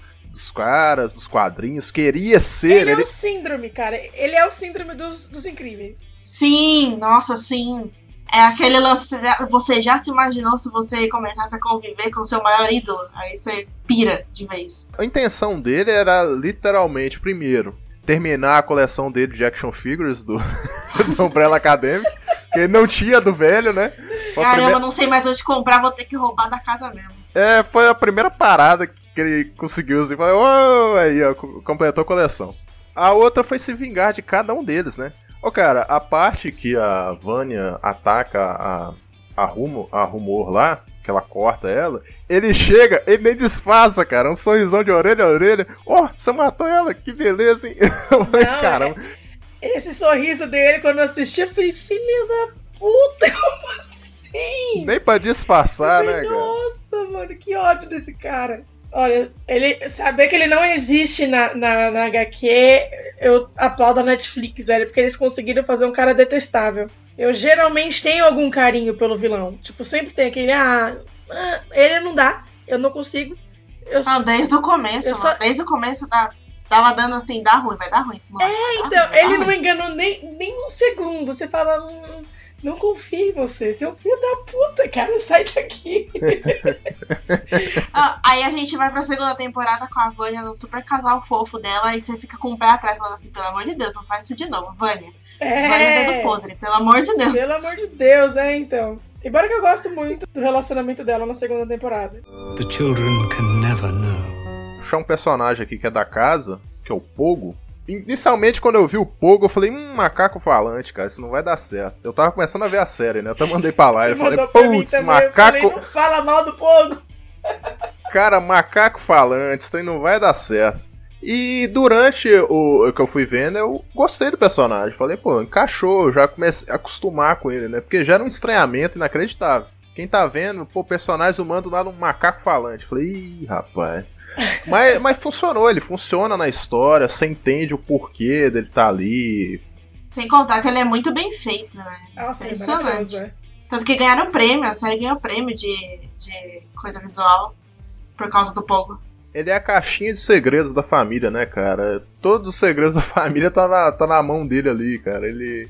dos caras, dos quadrinhos, queria ser. Ele, Ele, é o síndrome, cara. Ele é o síndrome dos, dos incríveis. Sim, nossa, sim. É aquele lance. Você já se imaginou se você começasse a conviver com seu maior ídolo? Aí você pira de vez. A intenção dele era literalmente, primeiro, terminar a coleção dele de action figures do, do Umbrella Academy, que ele não tinha do velho, né? Caramba, primeira- não sei mais onde comprar, vou ter que roubar da casa mesmo. É, foi a primeira parada que ele conseguiu, assim, falou, "Ô", aí, ó, co- completou a coleção. A outra foi se vingar de cada um deles, né? Ô, cara, a parte que a Vânia ataca a, a, Rumo, a Rumor lá, que ela corta ela, ele chega, ele nem disfarça, cara, um sorrisão de orelha a orelha. Ó, você matou ela, que beleza, hein? Não, Caramba. Esse sorriso dele, quando eu assisti, eu falei, filha da puta, como assim? Nem pra disfarçar, né, cara? Nossa, mano, que ódio desse cara. Olha, ele saber que ele não existe na, na, na HQ, eu aplaudo a Netflix, velho, porque eles conseguiram fazer um cara detestável. Eu geralmente tenho algum carinho pelo vilão. Tipo, sempre tem aquele, ah, ah, ele não dá, eu não consigo. Eu, Não, desde o começo, Eu mano, só- desde o começo da, tava dando assim, dá ruim, vai dar ruim esse moleque. É, então, ruim, ele não ruim. enganou nem, nem um segundo. Você fala, "Hum, não confio em você, seu filho da puta, cara, sai daqui. Ah, aí a gente vai pra segunda temporada com a Vânia no super casal fofo dela, e você fica com o pé atrás falando assim, pelo amor de Deus, não faz isso de novo, Vânia. É. Vânia dedo podre, pelo amor de Deus. Pelo amor de Deus, é, então. Embora que eu gosto muito do relacionamento dela na segunda temporada. The children can never know. puxar um personagem aqui que é da casa, que é o Pogo. Inicialmente, quando eu vi o Pogo, eu falei, hum, macaco falante, cara, isso não vai dar certo. Eu tava começando a ver a série, né? Eu até mandei pra lá. Eu falei, putz, também, eu macaco. falei, não fala mal do Pogo. Cara, macaco falante, isso aí não vai dar certo. E durante o, que eu fui vendo, eu gostei do personagem. Falei, pô, encaixou, já comecei a acostumar com ele, né? Porque já era um estranhamento inacreditável. Quem tá vendo, pô, personagem humano do nada um macaco falante. Falei, ih, rapaz. Mas, mas funcionou, ele funciona na história, você entende o porquê dele tá ali. Sem contar que ele é muito bem feito, né? Nossa, é Impressionante. é. Tanto que ganharam prêmio, a série ganhou prêmio de, de coisa visual por causa do Pogo. Ele é a caixinha de segredos da família, né, cara? Todos os segredos da família tá na, tá na mão dele ali, cara. Ele,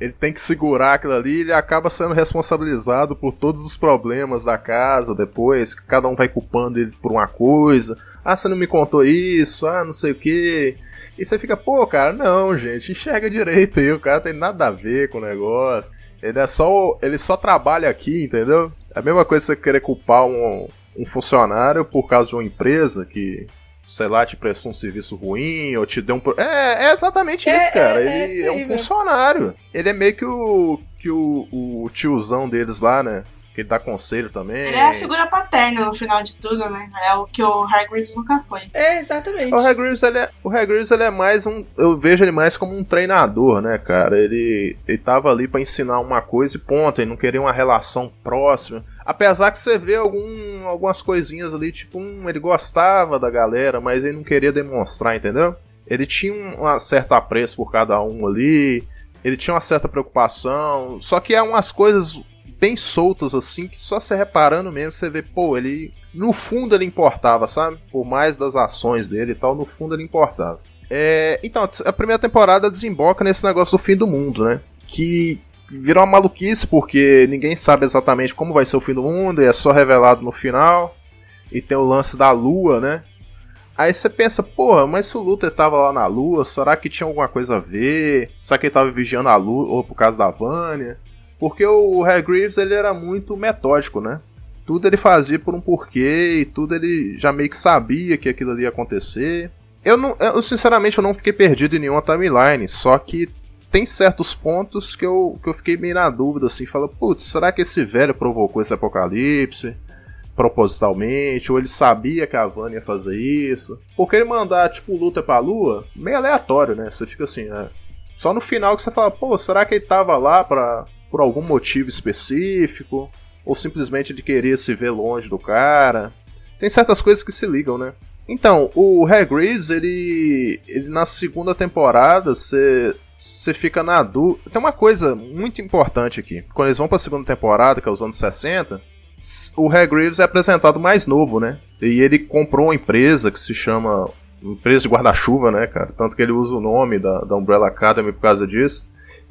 ele tem que segurar aquilo ali e ele acaba sendo responsabilizado por todos os problemas da casa depois. que Cada um vai culpando ele por uma coisa. Ah, você não me contou isso, ah, não sei o que. E você fica, pô, cara, não, gente, enxerga direito aí, o cara tem nada a ver com o negócio. Ele é só. Ele só trabalha aqui, entendeu? É a mesma coisa que você querer culpar um, um funcionário por causa de uma empresa que, sei lá, te prestou um serviço ruim ou te deu um. É, é exatamente É, isso, cara. é, é ele é, aí um funcionário. Ele é meio que o. que o, o tiozão deles lá, né? Que ele dá conselho também. Ele é a figura paterna no final de tudo, né? É o que o Hargreaves nunca foi. É, exatamente. O Hagrid, ele é, o Hagrid, ele é mais um. Eu vejo ele mais como um treinador, né, cara? Ele, ele tava ali pra ensinar uma coisa e ponto. Ele não queria uma relação próxima. Apesar que você vê algum, algumas coisinhas ali, tipo, um, ele gostava da galera, mas ele não queria demonstrar, entendeu? Ele tinha um, certo apreço por cada um ali. Ele tinha uma certa preocupação. Só que é umas coisas bem soltas, assim, que só você reparando mesmo, você vê, pô, ele. No fundo ele importava, sabe? Por mais das ações dele e tal, no fundo ele importava. É, então, a primeira temporada desemboca nesse negócio do fim do mundo, né? Que virou uma maluquice, porque ninguém sabe exatamente como vai ser o fim do mundo, e é só revelado no final. E tem o lance da lua, né? Aí você pensa, porra, mas se o Luther tava lá na lua, será que tinha alguma coisa a ver? Será que ele tava vigiando a lua, ou por causa da Vânia? Porque o Hargreaves, ele era muito metódico, né? Tudo ele fazia por um porquê, e tudo ele já meio que sabia que aquilo ali ia acontecer. Eu, não, eu sinceramente, eu não fiquei perdido em nenhuma timeline, só que tem certos pontos que eu, que eu fiquei meio na dúvida, assim, fala, putz, será que esse velho provocou esse apocalipse? Propositalmente, ou ele sabia que a Vânia ia fazer isso? Porque ele mandar, tipo, luta pra lua, meio aleatório, né? Você fica assim, é. Só no final que você fala, pô, será que ele tava lá pra, por algum motivo específico? Ou simplesmente ele queria se ver longe do cara? Tem certas coisas que se ligam, né? Então, o Hargreaves, ele, ele na segunda temporada, você você fica na dúvida. Tem uma coisa muito importante aqui. Quando eles vão pra segunda temporada, que é os anos 60, s- o Hargreaves é apresentado mais novo, né? E ele comprou uma empresa que se chama empresa de guarda-chuva, né, cara? Tanto que ele usa o nome da, da Umbrella Academy por causa disso.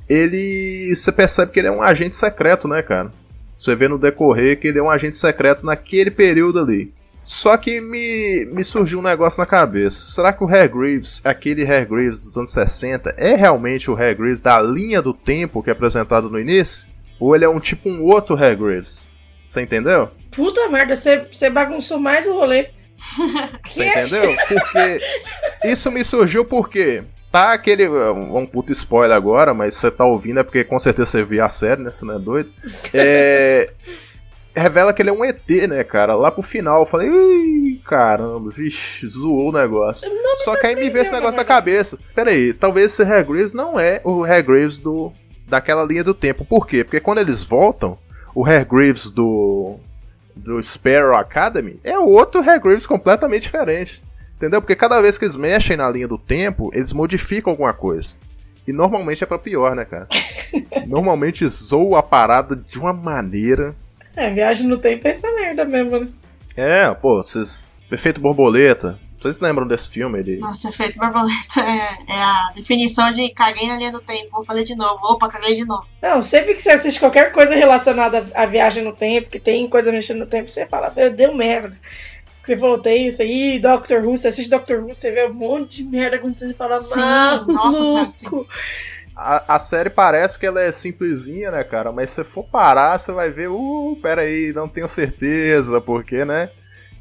Ele. Você percebe que ele é um agente secreto, né, cara? Você vê no decorrer que ele é um agente secreto naquele período ali. Só que me, me surgiu um negócio na cabeça. Será que o Hargreaves, aquele Hargreaves dos anos 60, é realmente o Hargreaves da linha do tempo que é apresentado no início? Ou ele é um tipo um outro Hargreaves? Você entendeu? Puta merda, você bagunçou mais o rolê. Você entendeu? Porque isso me surgiu porque tá aquele um puto spoiler agora, mas você tá ouvindo é porque com certeza você viu a série, né? Você não é doido? É revela que ele é um ET, né, cara? Lá pro final eu falei, Ih, caramba, vixe, zoou o negócio. Só que aí me veio esse negócio na cabeça. Pera aí, talvez esse Hargreaves não é o Hargreaves do daquela linha do tempo. Por quê? Porque quando eles voltam, o Hargreaves do do Sparrow Academy, é outro Hargreaves completamente diferente. Entendeu? Porque cada vez que eles mexem na linha do tempo, eles modificam alguma coisa. E normalmente é pra pior, né, cara? normalmente zoa a parada de uma maneira. É, viagem no tempo é essa merda mesmo, né? É, pô, vocês. Efeito borboleta. Vocês lembram desse filme? Ele... Nossa, efeito borboleta é, é a definição de caguei na linha do tempo, vou fazer de novo. Opa, caguei de novo. Não, sempre que você assiste qualquer coisa relacionada à viagem no tempo, que tem coisa mexendo no tempo, você fala, "Meu, deu merda. Você falou, tem isso aí, Doctor Who, você assiste Doctor Who, você vê um monte de merda quando você fala, Sim, nossa, sabe, sim. A, a série parece que ela é simplesinha, né, cara? Mas se você for parar, você vai ver, uh, peraí, não tenho certeza, porque, né?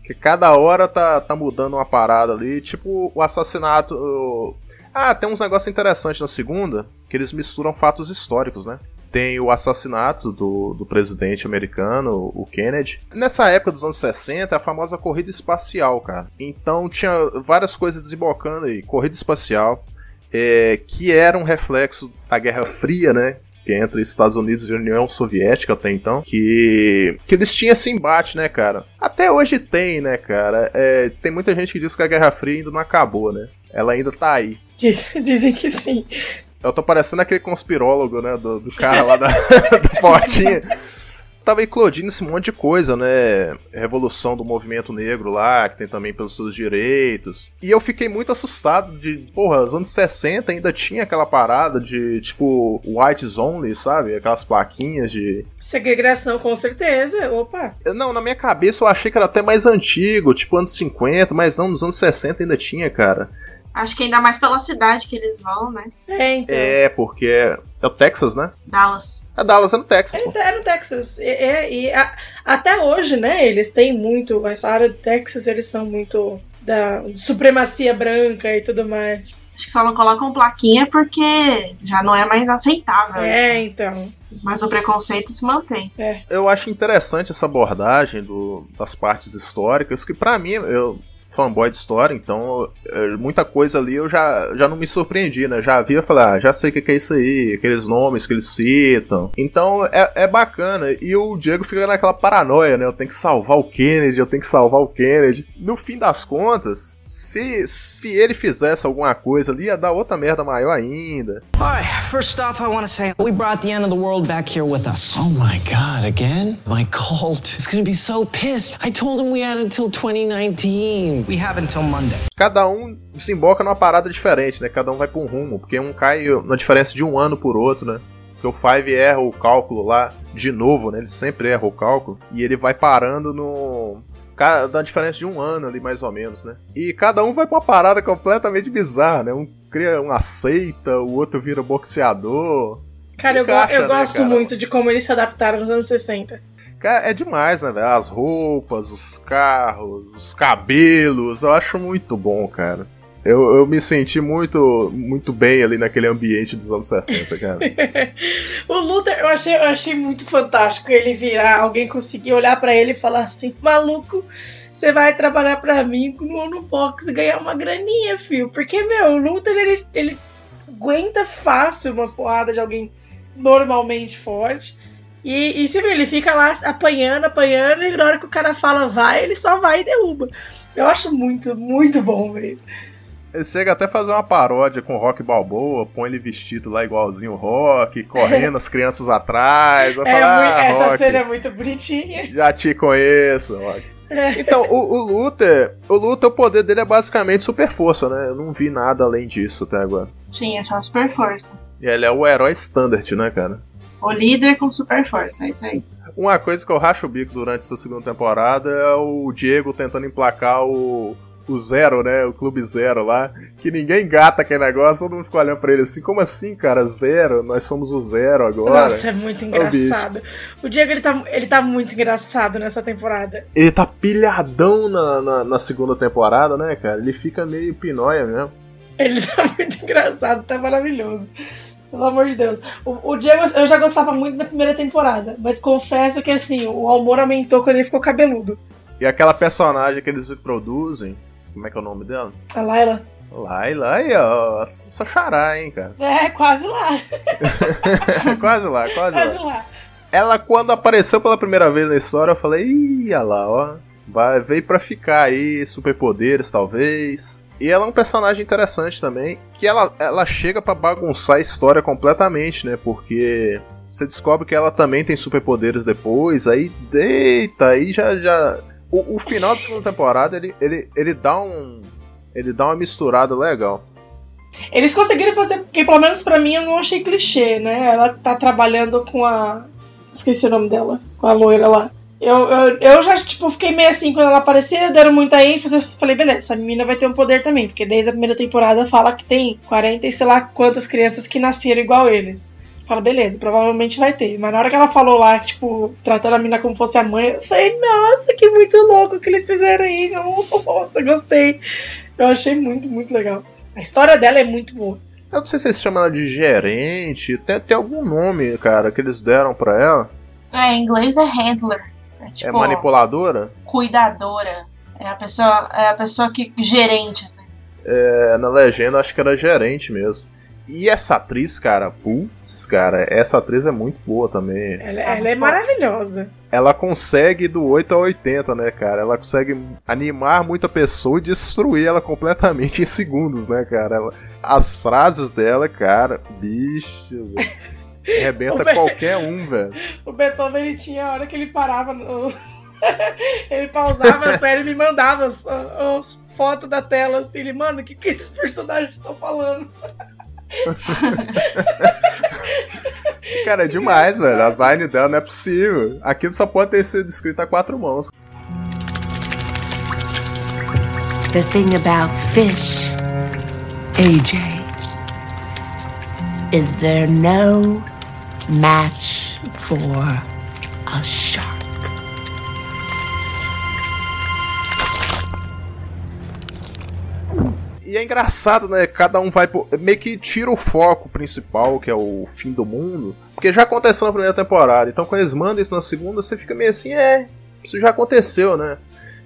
Que cada hora tá, tá mudando uma parada ali. Tipo o assassinato. Ah, tem uns negócios interessantes na segunda, que eles misturam fatos históricos, né? Tem o assassinato do, do presidente americano, o Kennedy. Nessa época dos anos 60, a famosa corrida espacial, cara. Então tinha várias coisas desembocando aí. Corrida espacial, é, que era um reflexo da Guerra Fria, né? Que é entre Estados Unidos e União Soviética até então. Que, que eles tinham esse embate, né, cara? Até hoje tem, né, cara? É, tem muita gente que diz que a Guerra Fria ainda não acabou, né? Ela ainda tá aí. Diz- Dizem que sim. Eu tô parecendo aquele conspirólogo, né? Do, do cara lá da, da portinha. Tava eclodindo esse monte de coisa, né? Revolução do movimento negro lá, que tem também pelos seus direitos. E eu fiquei muito assustado de, porra, os anos 60 ainda tinha aquela parada de, tipo, whites only, sabe? Aquelas plaquinhas de. Segregação, com certeza. Opa. Não, na minha cabeça eu achei que era até mais antigo, tipo anos 50, mas não, nos anos 60 ainda tinha, cara. Acho que ainda mais pela cidade que eles vão, né? É, então. É, porque é, é o Texas, né? Dallas. É Dallas, é no Texas, pô. É no Texas. E, é- e a- até hoje, né, eles têm muito. Essa área do Texas, eles são muito da supremacia branca e tudo mais. Acho que só não colocam plaquinha porque já não é mais aceitável. É, isso. então. Mas o preconceito se mantém. É. Eu acho interessante essa abordagem do, das partes históricas, que pra mim, eu fanboy de história, então é, muita coisa ali eu já, já não me surpreendi, né? Já vi e falei, ah, já sei o que que é isso aí, aqueles nomes que eles citam. Então é, é bacana. E o Diego fica naquela paranoia, né? Eu tenho que salvar o Kennedy, eu tenho que salvar o Kennedy. No fim das contas, se, se ele fizesse alguma coisa ali, ia dar outra merda maior ainda. All right, first off, I want to say we brought the end of the world back here with us. Oh my god, again? My cult is gonna be so pissed. I told him we had until 2019. We have until Monday. cada um desemboca numa parada diferente, né? Cada um vai pra um rumo, porque um cai na diferença de um ano por outro, né? Porque o Five erra o cálculo lá de novo, né? Ele sempre erra o cálculo. E ele vai parando no. Na diferença de um ano ali, mais ou menos, né? E cada um vai pra uma parada completamente bizarra, né? Um cria uma seita, o outro vira boxeador. Cara, Se eu, encaixa, eu né, gosto cara? muito de como eles se adaptaram nos anos 60. Cara, é demais, né, velho? As roupas, os carros, os cabelos, eu acho muito bom, cara. Eu, eu me senti muito, muito bem ali naquele ambiente dos anos 60, cara. o Luther, eu achei, eu achei muito fantástico ele virar, alguém conseguir olhar pra ele e falar assim: maluco, você vai trabalhar pra mim no, no box e ganhar uma graninha, filho. Porque, meu, o Luther ele, ele aguenta fácil umas porradas de alguém normalmente forte. E, e você vê, ele fica lá apanhando, apanhando, e na hora que o cara fala vai, ele só vai e derruba. Eu acho muito, muito bom, velho. Ele chega até a fazer uma paródia com o Rock Balboa, põe ele vestido lá igualzinho o Rock, correndo as crianças atrás. Vai É, falar, muito- ah, essa Rock, cena é muito bonitinha. Já te conheço, Rock. É. Então, o, o Luther, o Luther, o poder dele é basicamente super força, né? Eu não vi nada além disso até agora. Sim, é só super força. E ele é o herói standard, né, cara? O líder com super força, é isso aí. Uma coisa que eu racho o bico durante essa segunda temporada é o Diego tentando emplacar o, o Zero, né? O Clube Zero lá. Que ninguém gata aquele negócio, todo mundo fica olhando pra ele assim, como assim, cara? Zero? Nós somos o Zero agora. Nossa, é muito Ô, engraçado. O Diego, ele tá, ele tá muito engraçado nessa temporada. Ele tá pilhadão na, na, na segunda temporada, né, cara? Ele fica meio pinóia mesmo. Ele tá muito engraçado, tá maravilhoso. Pelo amor de Deus. O, o Diego, eu já gostava muito da primeira temporada, mas confesso que, assim, o amor aumentou quando ele ficou cabeludo. E aquela personagem que eles introduzem, como é que é o nome dela? A Laila. Laila, aí, ó, só xará, hein, cara. É, quase lá. quase lá, quase lá. Quase lá. ela, quando apareceu pela primeira vez na história, eu falei, ih, olha lá, ó. Vai, veio pra ficar aí, superpoderes talvez. E ela é um personagem interessante também, que ela, ela chega pra bagunçar a história completamente, né? Porque você descobre que ela também tem superpoderes depois, aí, eita, aí já. já... O, o final da segunda temporada, ele, ele, ele dá um. Ele dá uma misturada legal. Eles conseguiram fazer, porque pelo menos pra mim eu não achei clichê, né? Ela tá trabalhando com a. Esqueci o nome dela, com a loira lá. Eu, eu, eu já, tipo, fiquei meio assim quando ela apareceu, deram muita ênfase, eu falei, beleza, essa menina vai ter um poder também, porque desde a primeira temporada fala que tem 40 e sei lá quantas crianças que nasceram igual eles. Fala, beleza, provavelmente vai ter. Mas na hora que ela falou lá, tipo, tratando a menina como fosse a mãe, eu falei, nossa, que muito louco que eles fizeram aí. Nossa, gostei. Eu achei muito, muito legal. A história dela é muito boa. Eu não sei se eles chamam ela de gerente, tem, tem algum nome, cara, que eles deram pra ela. É, em inglês é handler. É tipo. é manipuladora? Cuidadora. É a pessoa, é a pessoa que. gerente, assim. É, na legenda acho que era gerente mesmo. E essa atriz, cara, putz, cara, essa atriz é muito boa também. Ela, ela é maravilhosa. Ela consegue do 8 a 80, né, cara? Ela consegue animar muita pessoa e destruir ela completamente em segundos, né, cara? Ela- as frases dela, cara, bicho, O Be- qualquer um, velho. O Beethoven, ele tinha a hora que ele parava no... ele pausava a série e me mandava as, as fotos da tela assim. Ele, mano, o que, que esses personagens estão falando? Cara, é demais, velho. A design dela não é possível. Aquilo só pode ter sido escrito a quatro mãos. The thing about fish, AJ, is there no match for a shark. E é engraçado, né? Cada um vai. Por... Meio que tira o foco principal, que é o fim do mundo. Porque já aconteceu na primeira temporada. Então quando eles mandam isso na segunda, você fica meio assim, é. Isso já aconteceu, né?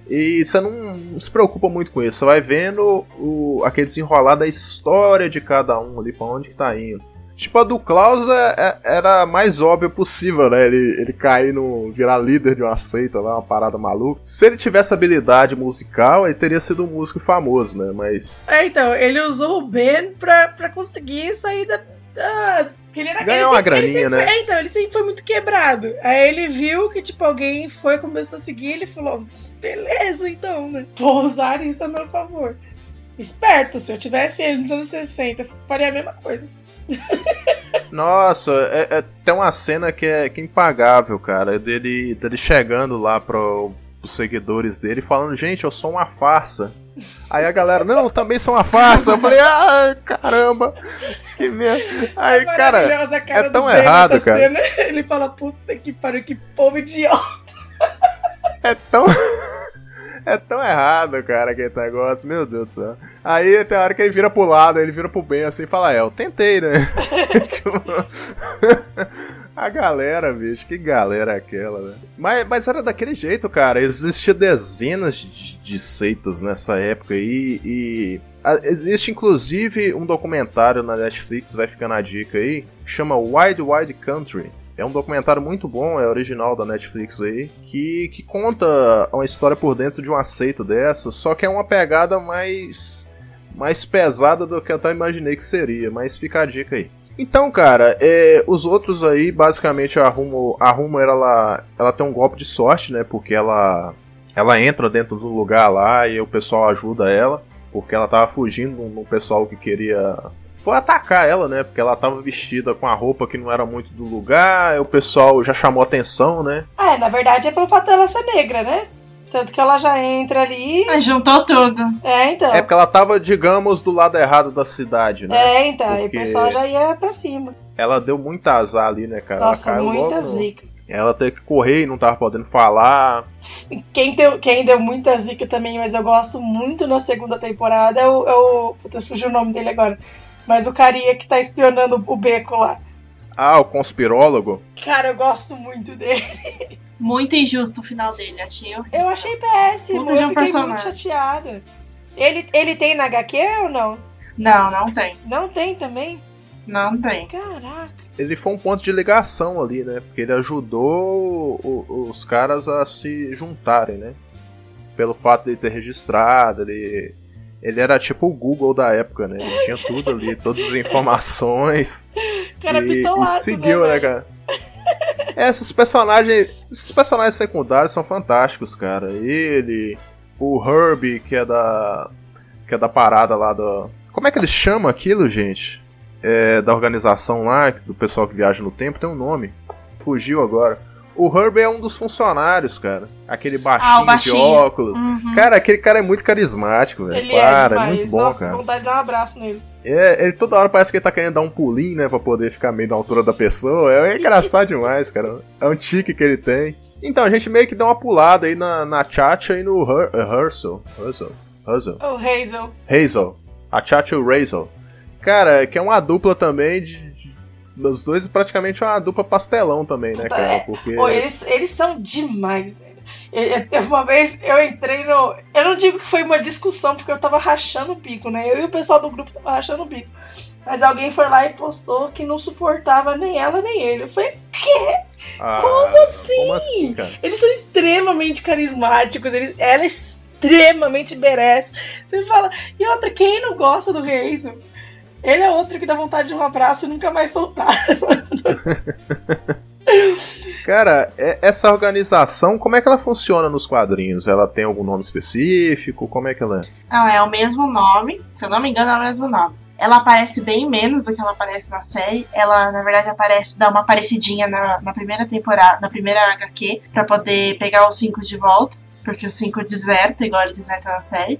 E você não, não se preocupa muito com isso. Você vai vendo o, aquele desenrolar da história de cada um ali, pra onde que tá indo. Tipo, a do Klaus é- é- era a mais óbvia possível, né? Ele, ele cair no. virar líder de uma seita lá, uma parada maluca. Se ele tivesse habilidade musical, ele teria sido um músico famoso, né? Mas. É, então, ele usou o Ben pra, pra conseguir sair da. da que ele era, Ganhou uma graninha, né? É, então, ele sempre foi muito quebrado. Aí ele viu que, tipo, alguém foi, começou a seguir, ele falou: beleza, então, né? Vou usar isso a meu favor. Esperto, se eu tivesse ele nos anos 60, eu faria a mesma coisa. Nossa, é, é- tem uma cena que é, que é impagável, cara. Dele, dele chegando lá pro, pros seguidores dele falando, gente, eu sou uma farsa. Aí a galera, não, eu também sou uma farsa. Eu falei, ah, caramba, que merda. Aí, cara, Maravilhosa a cara é tão errado, cara. cena. Ele fala, puta que pariu, que povo idiota. É tão. É tão errado, cara, aquele negócio, meu Deus do céu. Aí tem hora que ele vira pro lado, ele vira pro bem assim e fala, é, eu tentei, né? a galera, bicho, que galera é aquela, né? Mas, mas era daquele jeito, cara. Existia dezenas de, de seitas nessa época aí e. Existe inclusive um documentário na Netflix, vai ficando a dica aí, chama Wide Wide Country. É um documentário muito bom, é original da Netflix aí, que, que conta uma história por dentro de uma seita dessa, só que é uma pegada mais mais pesada do que eu até imaginei que seria, mas fica a dica aí. Então, cara, é, os outros aí, basicamente, a Rumo, a Rumo ela, ela tem um golpe de sorte, né? Porque ela, ela entra dentro do lugar lá e o pessoal ajuda ela, porque ela tava fugindo de um pessoal que queria foi atacar ela, né? Porque ela tava vestida com a roupa que não era muito do lugar, e o pessoal já chamou atenção, né? É, na verdade é pelo fato dela ser negra, né? Tanto que ela já entra ali. juntou tudo. É, então. É porque ela tava, digamos, do lado errado da cidade, né? É, então. E o Porque pessoal já ia pra cima. Ela deu muito azar ali, né, cara? Nossa, muita logo zica. Ela teve que correr e não tava podendo falar. Quem deu, quem deu muita zica também, mas eu gosto muito na segunda temporada é o. É o puta, fugiu o nome dele agora. Mas o carinha que tá espionando o beco lá. Ah, o conspirólogo. Cara, eu gosto muito dele. Muito injusto o final dele, achei horrível. Eu achei péssimo, de eu fiquei muito personagem. chateada. Ele, ele tem na HQ ou não? Não, não tem. Não tem também? Não tem. Caraca. ele foi um ponto de ligação ali, né? Porque ele ajudou o- os caras a se juntarem, né? Pelo fato de ele ter registrado, ele, ele era tipo o Google da época, né? Ele tinha tudo ali, todas as informações. Cara, e, bitolaço, e seguiu, né, né, cara? É, esses personagens. Esses personagens secundários são fantásticos, cara. Ele, o Herbie, que é da. Que é da parada lá do. Como é que eles chamam aquilo, gente? É, da organização lá, do pessoal que viaja no tempo, tem um nome. Fugiu agora. O Herbie é um dos funcionários, cara. Aquele baixinho, Ah, baixinho. de óculos. Uhum. Cara, aquele cara é muito carismático, velho. Ele é Para, é, demais. muito bom, Nossa, cara. vontade de dar um abraço nele. É, ele toda hora parece que ele tá querendo dar um pulinho, né? Pra poder ficar meio na altura da pessoa. É engraçado demais, cara. É um tique que ele tem. Então, a gente meio que deu uma pulada aí na, na Chacha e no Her, eh, Hazel. Hazel. Hazel. O Hazel. Hazel. A Chacha e o Hazel. Cara, que é uma dupla também de. de- os dois praticamente é uma dupla pastelão também, né, cara? Porque. Pô, eles, eles são demais, velho. Eu- Uma vez eu entrei no. Eu não digo que foi uma discussão, porque eu tava rachando o bico, né? Eu e o pessoal do grupo tava rachando o bico. Mas alguém foi lá e postou que não suportava nem ela nem ele. Eu falei, quê? Ah, como assim? Como assim? Eles são extremamente carismáticos, eles, ela é extremamente merece. Você fala, e outra, quem não gosta do Hazel? Ele é outro que dá vontade de um abraço e nunca mais soltar. Cara, é- essa organização, como é que ela funciona nos quadrinhos? Ela tem algum nome específico? Como é que ela é? Não, é o mesmo nome. Se eu não me engano, é o mesmo nome. Ela aparece bem menos do que ela aparece na série. Ela, na verdade, aparece, dá uma aparecidinha na, na primeira temporada, na primeira HQ, pra poder pegar os cinco de volta, porque o cinco deserta, igual ele deserta na série.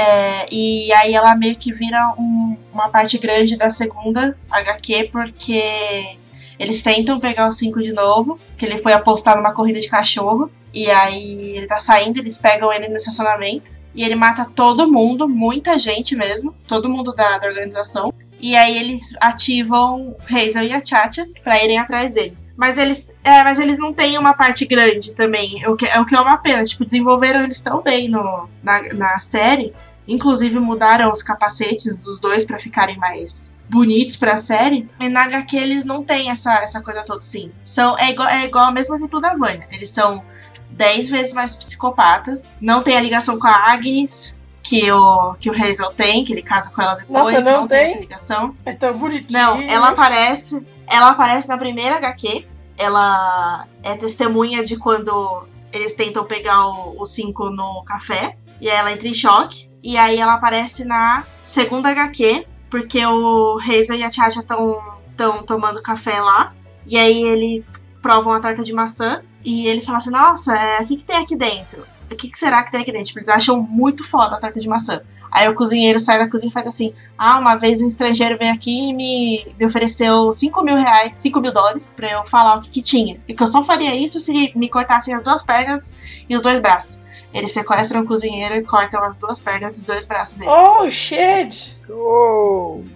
É, e aí ela meio que vira um- uma parte grande da segunda HQ, porque eles tentam pegar o 5 de novo, que ele foi apostar numa corrida de cachorro. E aí ele tá saindo, eles pegam ele no estacionamento. E ele mata todo mundo, muita gente mesmo, todo mundo da, da organização. E aí eles ativam Hazel e a Chacha pra irem atrás dele. Mas eles, é, mas eles não têm uma parte grande também. O que, é o que é uma pena. Tipo, desenvolveram eles tão bem no, na, na série. Inclusive mudaram os capacetes dos dois pra ficarem mais bonitos pra série. E na HQ eles não têm essa, essa coisa toda assim. São, é, igual, é igual o mesmo exemplo da Vânia. Eles são 10 vezes mais psicopatas. Não tem a ligação com a Agnes. Que o, que o Hazel tem, que ele casa com ela depois. Nossa, não tem? essa ligação. É tão bonitinho. Não, ela aparece. Ela aparece na primeira HQ. Ela é testemunha de quando eles tentam pegar o 5 no café. E aí ela entra em choque. E aí ela aparece na segunda HQ. Porque o Hazel e a Chacha estão tão tomando café lá. E aí eles provam a torta de maçã. E eles falam assim: Nossa, é, o que, que tem aqui dentro? O que, que será que tem aqui dentro? Tipo, eles acham muito foda a torta de maçã. Aí o cozinheiro sai da cozinha e faz assim: Ah, uma vez um estrangeiro veio aqui e me, me ofereceu 5 mil reais, 5 mil dólares pra eu falar o que, que tinha. E que eu só faria isso se me cortassem as duas pernas e os dois braços. Eles sequestram o cozinheiro e cortam as duas pernas e os dois braços dele. Oh, shit!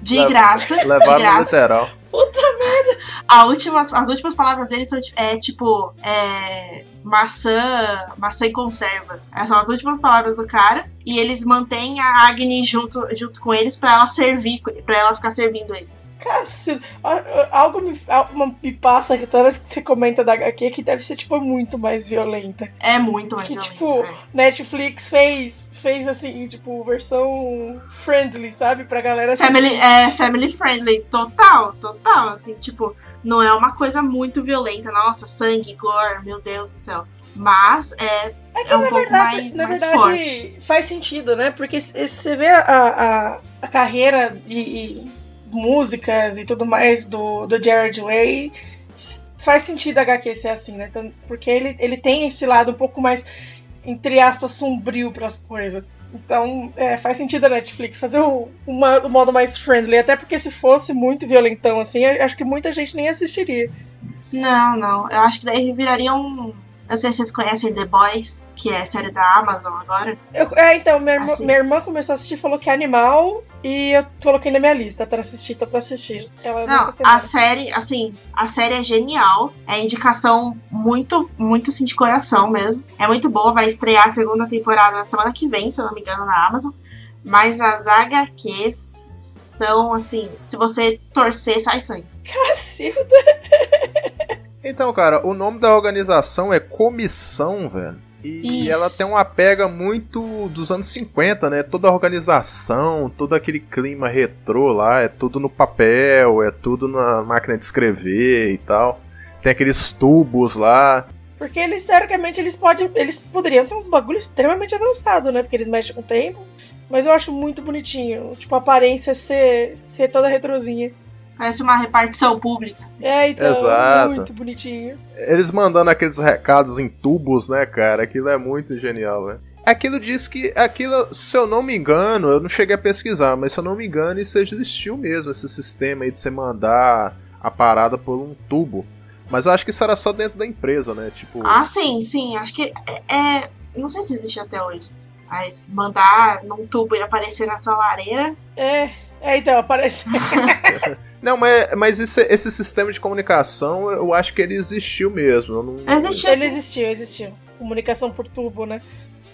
De Le- graça. de Levaram no graça. literal. Puta merda! A última, as últimas palavras dele são ti- é, tipo é, maçã, maçã em conserva. Essas são as últimas palavras do cara. E eles mantêm a Agni junto, junto com eles pra ela servir, para ela ficar servindo eles. Cacilda, algo me, algo me passa que toda vez que você comenta da HQ que deve ser, tipo, muito mais violenta. É muito mais Que, violenta, tipo, é. Netflix fez, fez assim, tipo, versão friendly, sabe? Pra galera assistir. Family, é family friendly, total, total. Assim, tipo, não é uma coisa muito violenta. Nossa, sangue, gore, meu Deus do céu. Mas é, É que, é um na pouco verdade, mais, na mais verdade forte. faz sentido, né? Porque você vê a, a, a carreira e, e músicas e tudo mais do, do Jared Way, faz sentido a HQ ser assim, né? Porque ele, ele tem esse lado um pouco mais, entre aspas, sombrio pras coisas. Então, é, faz sentido a Netflix fazer o, uma- o modo mais friendly. Até porque se fosse muito violentão assim, acho que muita gente nem assistiria. Não, não. Eu acho que daí viraria um. Não sei se vocês conhecem The Boys, que é série da Amazon agora. Eu- é, então, minha irmã, Assim. minha irmã começou a assistir, falou que é animal, e eu coloquei na minha lista pra assistir, tô pra assistir. Ela Não, a série, assim, a série é genial. É indicação muito, muito assim de coração mesmo. É muito boa, vai estrear a segunda temporada na semana que vem, se eu não me engano, na Amazon. Mas as HQs são assim, se você torcer, sai sangue. Cacilda. Então, cara, o nome da organização é Comissão, velho. E Isso. ela tem uma pega muito dos anos 50, né? Toda a organização, todo aquele clima retrô lá, é tudo no papel, é tudo na máquina de escrever e tal. Tem aqueles tubos lá. Porque eles, teoricamente, eles podem. Eles poderiam ter uns bagulhos extremamente avançados, né? Porque eles mexem com o tempo. Mas eu acho muito bonitinho. Tipo, a aparência ser, ser toda retrozinha. Parece uma repartição pública. assim. É, então, Exato. muito bonitinho. Eles mandando aqueles recados em tubos, né, cara? Aquilo é muito genial, velho. Aquilo diz que. Aquilo, se eu não me engano, eu não cheguei a pesquisar, mas se eu não me engano, isso existiu mesmo, esse sistema aí de você mandar a parada por um tubo. Mas eu acho que isso era só dentro da empresa, né? Tipo. Ah, sim, sim. Acho que é. é- não sei se existe até hoje. Mas mandar num tubo e aparecer na sua lareira. É, é então, aparece. Não, mas, mas esse, esse sistema de comunicação, eu acho que ele existiu mesmo. eu não- Ele existiu, existiu. Comunicação por tubo, né?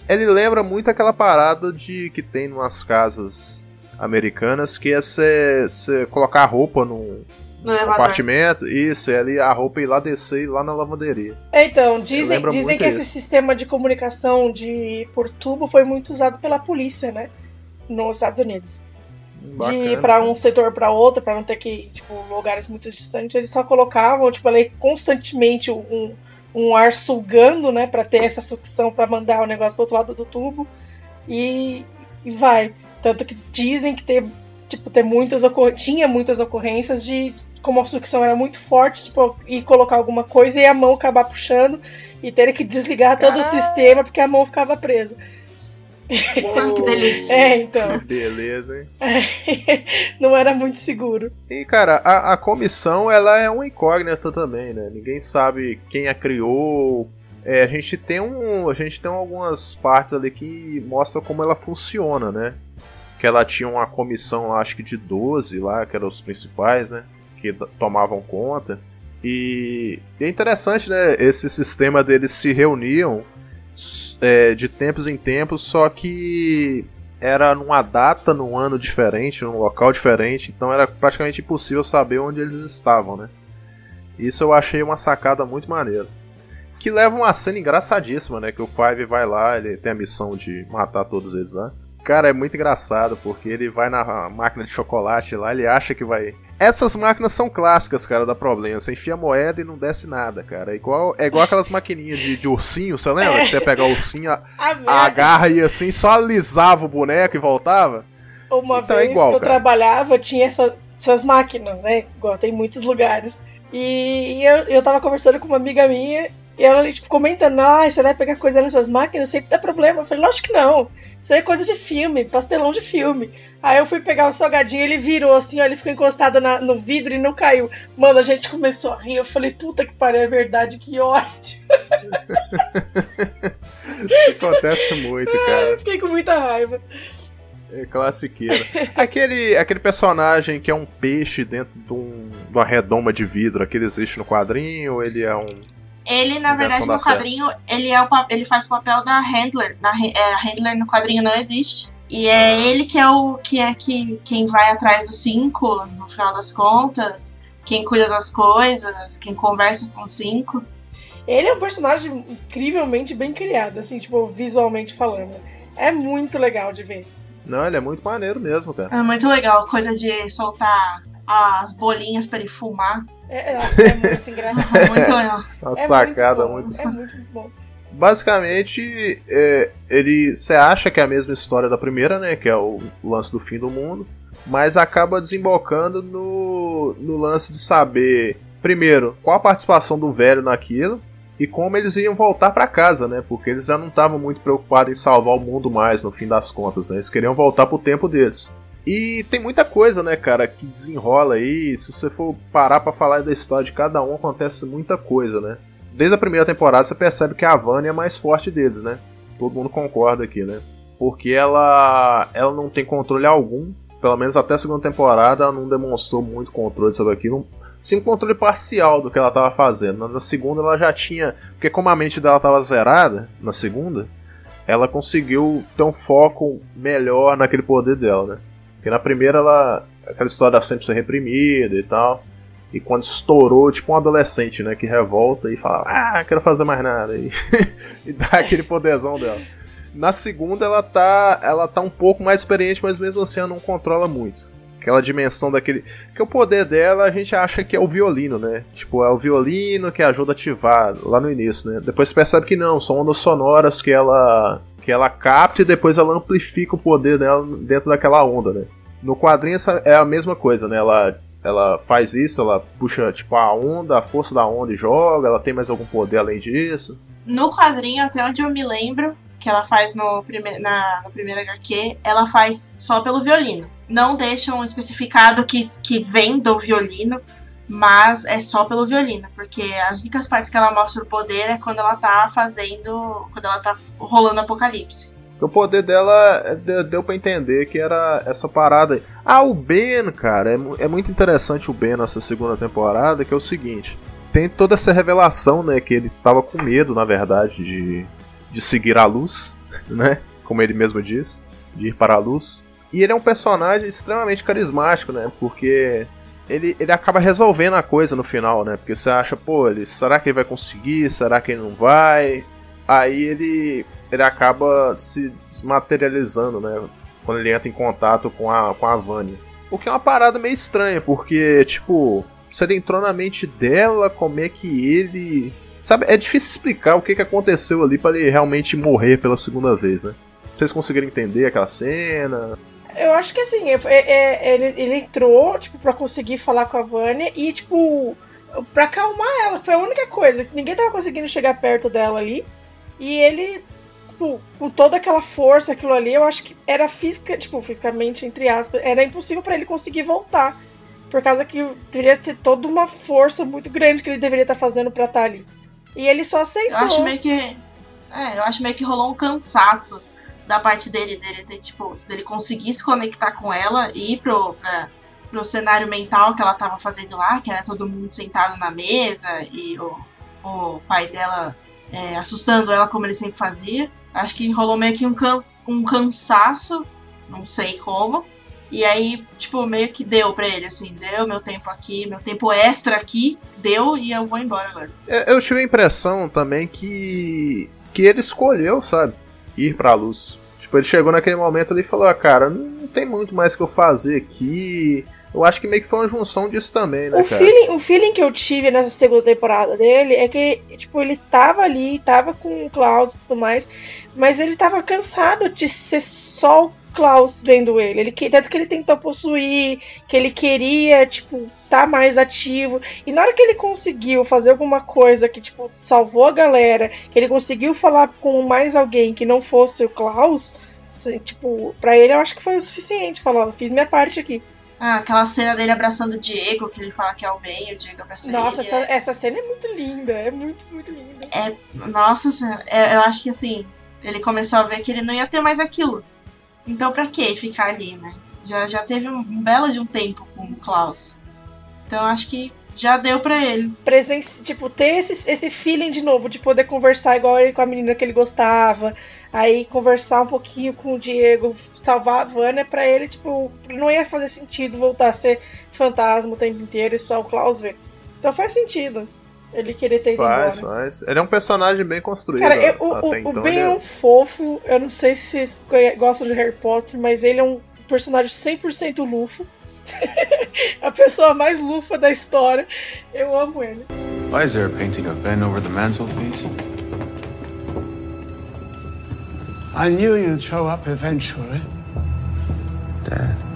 Ele lembra muito aquela parada de que tem nas casas americanas, que é você colocar a roupa num No compartimento, isso, e ali a roupa ir lá descer e ir lá na lavanderia. É, Então, dizem, dizem que esse isso. sistema de comunicação de por tubo foi muito usado pela polícia, né? Nos Estados Unidos. De ir pra um setor pra outro, pra não ter que ir, tipo, lugares muito distantes, eles só colocavam, tipo, ali constantemente um, um ar sugando, né? Pra ter essa sucção pra mandar o negócio pro outro lado do tubo. E, e vai. Tanto que dizem que ter, tipo, ter muitas tinha muitas ocorrências de como a sucção era muito forte, tipo, e colocar alguma coisa e a mão acabar puxando e ter que desligar todo o sistema porque a mão ficava presa. Que delícia. É, então. Beleza, hein? Não era muito seguro. E, cara, a, a comissão, ela é uma incógnita também, né? Ninguém sabe quem a criou. É, a gente tem um, a gente tem algumas partes ali que mostram como ela funciona, né? Que ela tinha uma comissão, acho que de 12 lá, que eram os principais, né? Que tomavam conta. E é interessante, né? Esse sistema deles se reuniam é, de tempos em tempos, só que era numa data, num ano diferente, num local diferente, então era praticamente impossível saber onde eles estavam, né? Isso eu achei uma sacada muito maneira. Que leva uma cena engraçadíssima, né? Que o Five vai lá, ele tem a missão de matar todos eles lá. Cara, é muito engraçado, porque ele vai na máquina de chocolate lá, ele acha que vai. Essas máquinas são clássicas, cara, dá problema. Você enfia a moeda e não desce nada, cara. É igual, é igual aquelas maquininhas de, de ursinho, você lembra? Que você ia pegar o ursinho, a, agarra e assim, só alisava o boneco e voltava. Uma Então é vez igual, que eu cara. trabalhava, tinha essa- essas máquinas, né? Igual tem em muitos lugares. E eu, eu tava conversando com uma amiga minha e ela, tipo, comentando: Ah, você vai pegar coisa nessas máquinas, sempre dá problema. Eu falei: Lógico que não. Isso aí é coisa de filme, pastelão de filme. Aí eu fui pegar o salgadinho, ele virou assim, ó, ele ficou encostado na- no vidro e não caiu. Mano, a gente começou a rir. Eu falei: Puta que pariu, é verdade, que ódio. Isso acontece muito, cara. Eu fiquei com muita raiva. É classiqueira. aquele, aquele personagem que é um peixe dentro de, um, de uma redoma de vidro, aquele existe no quadrinho, ele é um. Ele, na verdade, da no série. quadrinho, ele, é o, ele faz o papel da Handler. Na, é, a Handler no quadrinho não existe. E é ele que é o que é que, quem vai atrás dos cinco, no final das contas, quem cuida das coisas, quem conversa com os cinco. Ele é um personagem incrivelmente bem criado, assim, tipo, visualmente falando. É muito legal de ver. Não, ele é muito maneiro mesmo, cara. É muito legal, coisa de soltar as bolinhas pra ele fumar. É, nossa, é muito engraçado. É muito legal. Uma É sacada muito, muito. bom, É muito bom. Basicamente, é, ele. Você acha que é a mesma história da primeira, né? Que é o lance do fim do mundo. Mas acaba desembocando no, no lance de saber, primeiro, qual a participação do velho naquilo. E como eles iam voltar pra casa, né? Porque eles já não estavam muito preocupados em salvar o mundo mais, no fim das contas, né? Eles queriam voltar pro tempo deles. E tem muita coisa, né, cara, que desenrola aí. Se você for parar pra falar da história de cada um, acontece muita coisa, né? Desde a primeira temporada você percebe que a Vânia é a mais forte deles, né? Todo mundo concorda aqui, né? Porque ela ela não tem controle algum, pelo menos até a segunda temporada ela não demonstrou muito controle sobre aquilo. Sim, um controle parcial do que ela tava fazendo. Na segunda ela já tinha, porque como a mente dela tava zerada na segunda, ela conseguiu ter um foco melhor naquele poder dela, né? Porque na primeira ela. aquela história da sempre ser reprimida e tal. E quando estourou, tipo um adolescente, né? Que revolta e fala, ah, quero fazer mais nada. E, e dá aquele poderzão dela. Na segunda ela tá. Ela tá um pouco mais experiente, mas mesmo assim ela não controla muito. Aquela dimensão daquele. Que o poder dela a gente acha que é o violino, né? Tipo, é o violino que ajuda a ativar lá no início, né? Depois você percebe que não, são ondas sonoras que ela. Que ela capta e depois ela amplifica o poder dela dentro daquela onda, né? No quadrinho é a mesma coisa, né? Ela, ela faz isso, ela puxa tipo a onda, a força da onda e joga, ela tem mais algum poder além disso. No quadrinho, até onde eu me lembro, que ela faz no, prime na, no primeiro HQ, ela faz só pelo violino. Não deixam especificado que, que vem do violino, mas é só pelo violino, porque as únicas partes que ela mostra o poder é quando ela tá fazendo. quando ela tá rolando Apocalipse. O poder dela é, de- deu pra entender que era essa parada aí. Ah, o Ben, cara, é, é muito interessante o Ben nessa segunda temporada, que é o seguinte. Tem toda essa revelação, né, que ele tava com medo, na verdade, de, de seguir a luz, né, como ele mesmo diz, de ir para a luz. E ele é um personagem extremamente carismático, né, porque ele, ele acaba resolvendo a coisa no final, né, porque você acha, pô, ele, será que ele vai conseguir, será que ele não vai? Aí ele ele acaba se materializando, né? Quando ele entra em contato com a, com a Vânia. O que é uma parada meio estranha, porque, tipo, se ele entrou na mente dela, como é que ele. Sabe, é difícil explicar o que, que aconteceu ali para ele realmente morrer pela segunda vez, né? Vocês conseguiram entender aquela cena? Eu acho que assim, é- é- ele, ele entrou, tipo, pra conseguir falar com a Vânia e, tipo, pra acalmar ela. Foi a única coisa. Ninguém tava conseguindo chegar perto dela ali. E ele, tipo, com toda aquela força, aquilo ali, eu acho que era física, tipo, fisicamente, entre aspas, era impossível pra ele conseguir voltar. Por causa que deveria ter toda uma força muito grande que ele deveria estar fazendo pra estar ali. E ele só aceitou. Eu acho meio que. É, eu acho meio que rolou um cansaço da parte dele, dele tipo, dele conseguir se conectar com ela e ir pro, pra, pro cenário mental que ela tava fazendo lá, que era todo mundo sentado na mesa e o, o pai dela é, assustando ela como ele sempre fazia. Acho que rolou meio que um, can, um cansaço, não sei como. E aí, tipo, meio que deu pra ele, assim, deu meu tempo aqui, meu tempo extra aqui, deu e eu vou embora agora. Eu, eu tive a impressão também que. que ele escolheu, sabe? Ir pra luz. Tipo, ele chegou naquele momento ali e falou: ah, cara, não tem muito mais que eu fazer aqui. Eu acho que meio que foi uma junção disso também, né, O cara? feeling, o feeling que eu tive nessa segunda temporada dele é que, tipo, ele tava ali, tava com o Klaus e tudo mais, mas ele tava cansado de ser só o Klaus vendo ele. ele que- tanto que ele tentou possuir, que ele queria, tipo, tá mais ativo. E na hora que ele conseguiu fazer alguma coisa que, tipo, salvou a galera, que ele conseguiu falar com mais alguém que não fosse o Klaus, tipo, pra ele eu acho que foi o suficiente. Falou, fiz minha parte aqui. Ah, aquela cena dele abraçando o Diego, que ele fala que é o bem, o Diego abraça Nossa, ele. essa, essa cena é muito linda, é muito, muito linda. É, nossa, é, eu acho que assim, ele começou a ver que ele não ia ter mais aquilo. Então pra que ficar ali, né? Já, já teve um, um belo de um tempo com o Klaus. Então eu acho que já deu pra ele. Presença, tipo, ter esse, esse feeling de novo, de poder conversar igual ele com a menina que ele gostava, aí conversar um pouquinho com o Diego, salvar a Vânia, pra ele, tipo, não ia fazer sentido voltar a ser fantasma o tempo inteiro e só o Klaus ver. Então faz sentido ele querer ter ido Faz, embora. faz. Ele é um personagem bem construído. Cara, eu- o, o, então, o Ben ele é um fofo, eu não sei se vocês gostam de Harry Potter, mas ele é um personagem 100% lufo. a pessoa mais lufa da história. Eu amo ele. Why is there a painting of Ben over the mantelpiece? I knew you'd show up eventually. Dad.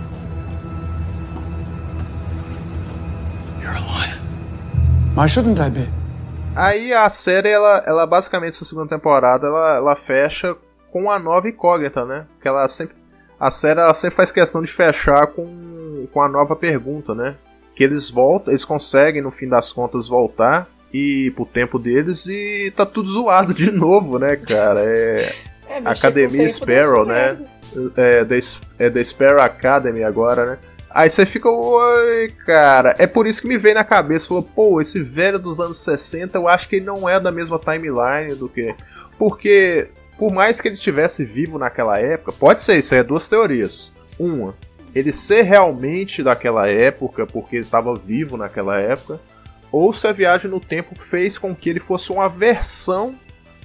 Why shouldn't I be? Aí a série, ela, ela basicamente, essa segunda temporada, ela, ela fecha com a nova incógnita, né? Que ela sempre. A série ela sempre faz questão de fechar com, com a nova pergunta, né? Que eles voltam, eles conseguem, no fim das contas, voltar e pro tempo deles e tá tudo zoado de novo, né, cara? É. É, o Academia Sparrow, né? É S- é da Sparrow Academy agora, né? Aí você fica, oi, cara. É por isso que me veio na cabeça, falou, pô, esse velho dos anos 60, eu acho que ele não é da mesma timeline do que. Porque, por mais que ele estivesse vivo naquela época, pode ser, isso aí é duas teorias. Uma, ele ser realmente daquela época, porque ele estava vivo naquela época, ou se a viagem no tempo fez com que ele fosse uma versão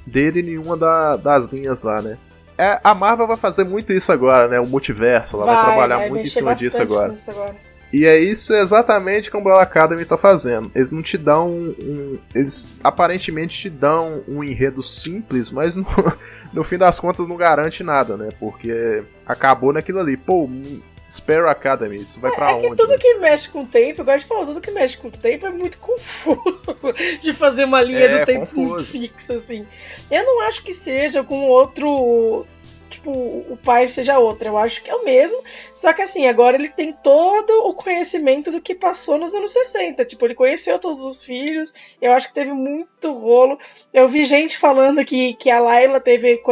dele em uma da- das linhas lá, né? É, a Marvel vai fazer muito isso agora, né? O multiverso, ela vai, trabalhar muito em cima disso agora. agora. E é isso exatamente que o Umbrella Academy tá fazendo. Eles não te dão um. um- eles aparentemente te dão um enredo simples, mas no, no fim das contas não garante nada, né? Porque acabou naquilo ali. Pô, Sparrow Academy, isso vai pra É que onde? tudo que mexe com o tempo, igual a gente falou, tudo que mexe com o tempo é muito confuso de fazer uma linha É, do tempo confuso. muito fixa, assim. Eu não acho que seja com outro. Tipo, o pai seja outro. Eu acho que é o mesmo. Só que assim, agora ele tem todo o conhecimento do que passou nos anos 60. Tipo, ele conheceu todos os filhos. Eu acho que teve muito rolo. Eu vi gente falando que, que a Layla teve,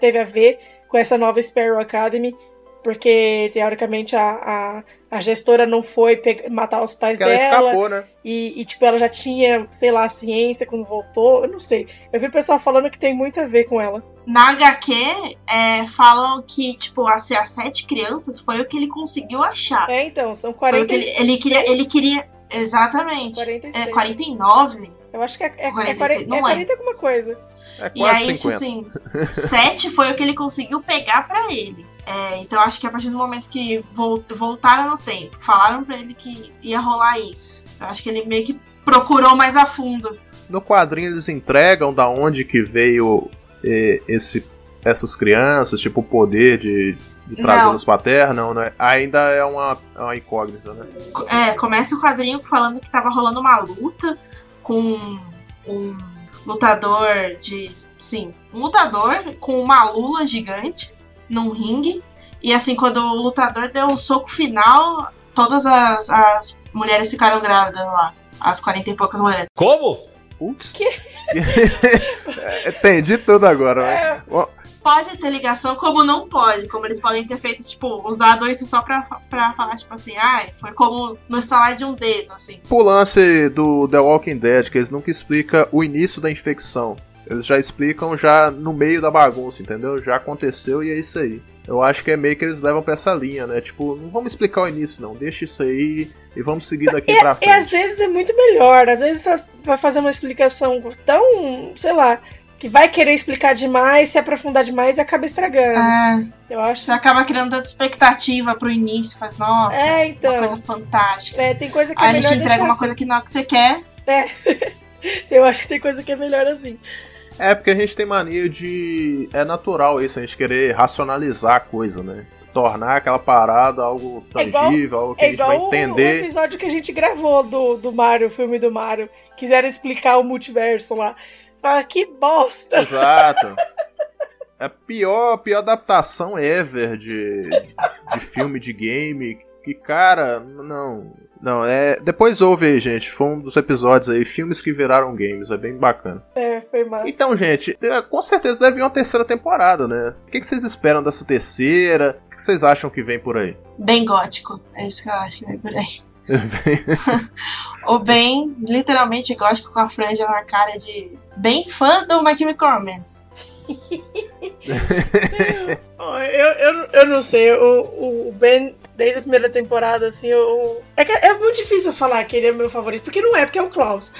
teve a ver com essa nova Sparrow Academy porque teoricamente a, a, a gestora não foi matar os pais Porque ela dela. escapou, né? E, e, tipo, ela já tinha, sei lá, ciência quando voltou. Eu não sei. Eu vi o pessoal falando que tem muito a ver com ela. Na HQ, é, falam que, tipo, assim, as sete crianças foi o que ele conseguiu achar. É, então, são Foi o que 46. ele, ele queria, ele queria. Exatamente. 46. É 49? Eu acho que é, é, é, 46, 40, não é é. 40 alguma coisa. É E aí, isso, assim, sete foi o que ele conseguiu pegar pra ele. É, então acho que a partir do momento que vol- voltaram no tempo, falaram pra ele que ia rolar isso. Eu acho que ele meio que procurou mais a fundo. No quadrinho eles entregam da onde que veio eh, esse, essas crianças, tipo o poder de, de trazê-los pra Terra, não, né? Ainda é uma, é uma incógnita, né? É, começa o quadrinho falando que tava rolando uma luta com um lutador de. Sim, um lutador com uma lula gigante num ringue. E assim, quando o lutador deu o soco final, todas as, as mulheres ficaram grávidas lá. As 40 e poucas mulheres. Como? Putz. Entendi tudo agora, né? Ó, Pode ter ligação, como não pode. Como eles podem ter feito, tipo, usado isso só pra, pra falar, tipo assim, ah, foi como no estalar de um dedo, assim. O lance do The Walking Dead, que eles nunca explicam o início da infecção. Eles já explicam já no meio da bagunça, entendeu? Já aconteceu e é isso aí. Eu acho que é meio que eles levam pra essa linha, né? Tipo, não vamos explicar o início, não. Deixa isso aí e vamos seguir daqui pra E frente. às vezes é muito melhor. Às vezes você vai fazer uma explicação tão, sei lá, que vai querer explicar demais, se aprofundar demais e acaba estragando. É. Eu acho. Você acaba criando tanta expectativa pro início, faz, nossa, É, então. uma coisa fantástica. É, tem coisa que Aí é melhor te entrega deixar uma assim. coisa que não é o que você quer. É. Eu acho que tem coisa que é melhor assim. É porque a gente tem mania de. É natural isso, a gente querer racionalizar a coisa, né? Tornar aquela parada algo É tangível, algo que É a gente vai igual o, entender. episódio que a gente gravou do, do Mario, o filme do Mario. Quiseram explicar o multiverso lá. Fala, que bosta! Exato. É a pior, pior adaptação ever de, de filme, de game. Que, cara, não. Não, é. Depois ouve aí, gente. Foi um dos episódios aí, filmes que viraram games. É bem bacana. É, foi massa. Então, gente, é, com certeza deve vir uma terceira temporada, né? O que, que vocês esperam dessa terceira? O que vocês acham que vem por aí? Bem gótico. É isso que eu acho que vai por aí. Ou bem, literalmente gótico com a franja na cara de bem fã do My Chemical Romance. Eu, eu, eu não sei, o, o Ben, desde a primeira temporada, assim, eu. É, que é muito difícil falar que ele é meu favorito, porque não é, porque é o Klaus.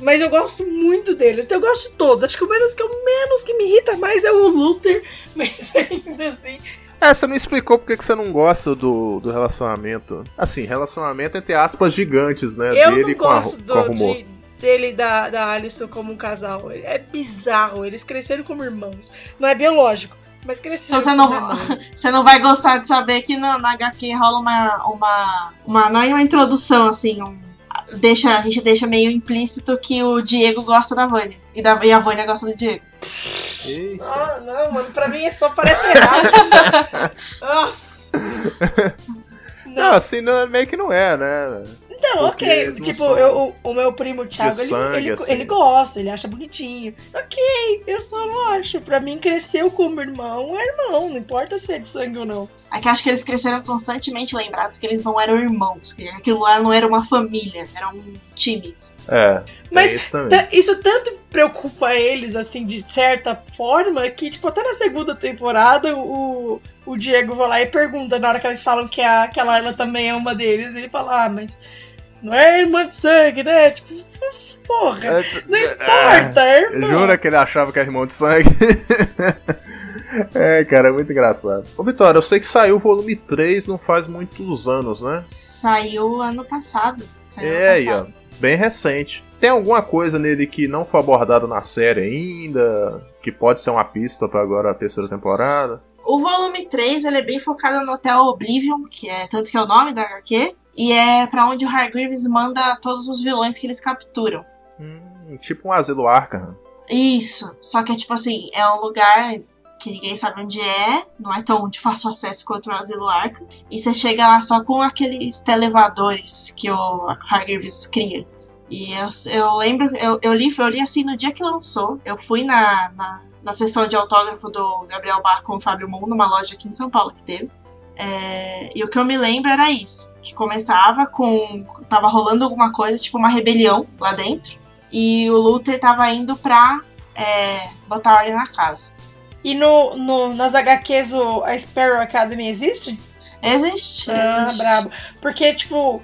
Mas eu gosto muito dele, então eu gosto de todos. Acho que o menos que, o menos que me irrita mais é o Luther, mas ainda assim. É, você não explicou porque que você não gosta do, do relacionamento. Assim, relacionamento entre aspas gigantes, né? Eu dele não com a, gosto com a do, Rumor. de, dele e da, da Alison como um casal. É bizarro, eles cresceram como irmãos. Não é biológico, mas cresceram Então você não, como irmãos. você não vai gostar de saber que na, na HQ rola uma, uma, uma. Não é uma introdução, assim. Um, deixa, a gente deixa meio implícito que o Diego gosta da Vânia. E, da, e a Vânia gosta do Diego. Ah, não, mano, pra mim é só parece errado. Nossa. Não, assim, não, meio que não é, né? Não, Porque ok. Tipo, eu, o, o meu primo Thiago, ele, sangue, ele, assim. ele gosta, ele acha bonitinho. Ok, eu só não acho. Pra mim, cresceu como irmão, é irmão. Não importa se é de sangue ou não. É que eu acho que eles cresceram constantemente lembrados que eles não eram irmãos. Que aquilo lá não era uma família, era um time. É. Mas é isso isso tanto preocupa eles, assim, de certa forma, que, tipo, até na segunda temporada, o, o Diego vai lá e pergunta, na hora que eles falam que a, que a Layla também é uma deles, ele fala, ah, mas não é irmã de sangue, né? Tipo, porra, não importa, é irmã. Jura que ele achava que era irmão de sangue? é, cara, é muito engraçado. Ô, Vitória, eu sei que saiu o volume 3 não faz muitos anos, né? Saiu ano passado. Saiu É, ano aí, ó. passado. Bem recente. Tem alguma coisa nele que não foi abordado na série ainda? Que pode ser uma pista pra agora a terceira temporada? O volume 3 ele é bem focado no Hotel Oblivion, que é tanto que é o nome da HQ, e é pra onde o Hargreaves manda todos os vilões que eles capturam. Hum, Tipo um asilo Arkham. Isso, só que é tipo assim, é um lugar que ninguém sabe onde é, não é tão de fácil acesso quanto o Asilo Arkham, e você chega lá só com aqueles televadores que o Hargreaves cria. E eu, eu lembro, eu, eu, li, eu li assim no dia que lançou, eu fui na, na, na sessão de autógrafo do Gabriel Bar com o Fábio Moon, numa loja aqui em São Paulo que teve. É, e o que eu me lembro era isso, que começava com, tava rolando alguma coisa, tipo uma rebelião lá dentro, e o Luther tava indo pra é, botar ordem na casa. E no, no, nas HQs o, a Sparrow Academy existe? Existe. Ah, existe. brabo. Porque, tipo,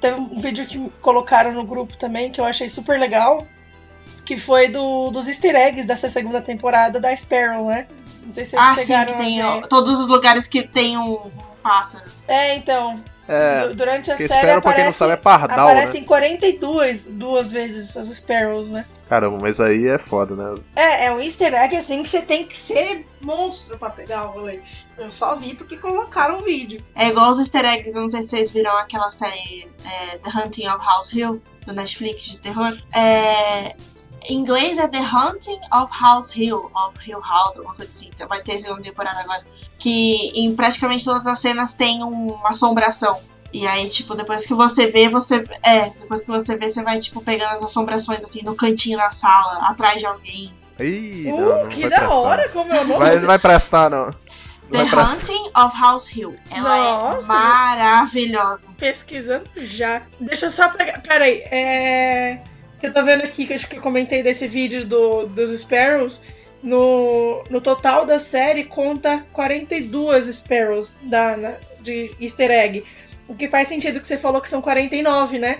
teve um vídeo que colocaram no grupo também que eu achei super legal. Que foi do, dos easter eggs dessa segunda temporada da Sparrow, né? Não sei se vocês Ah, sim, chegaram que tem a ó, todos os lugares que tem um, um pássaro. É, então. É, du- durante a que série Sparrow, quem não aparece, sabe, é pardal, aparecem né? 42 duas vezes as Sparrows, né? Caramba, mas aí é foda, né? É, é um easter egg assim que você tem que ser monstro pra pegar o rolê. Eu só vi porque colocaram o vídeo. É igual os easter eggs, eu não sei se vocês viram aquela série é, The Hunting of House Hill, do Netflix de terror. É, em inglês é The Hunting of House Hill, of Hill House, alguma coisa assim. Então vai ter segunda temporada agora. Que em praticamente todas as cenas tem um- uma assombração. E aí, tipo, depois que você vê, você. É, depois que você vê, você vai, tipo, pegando as assombrações assim no cantinho da sala, atrás de alguém. Ih, Uh, não, não que da prestar. hora, como é o nome? Vai, não vai prestar, não. The. Hunting of House Hill. Ela Nossa. é maravilhosa. Pesquisando já. Deixa eu só pegar. Peraí, é. Eu tô vendo aqui que acho que eu comentei desse vídeo do, dos Sparrows. No, no total da série conta 42 Sparrows da, na- de easter egg. O que faz sentido que você falou que são 49, né?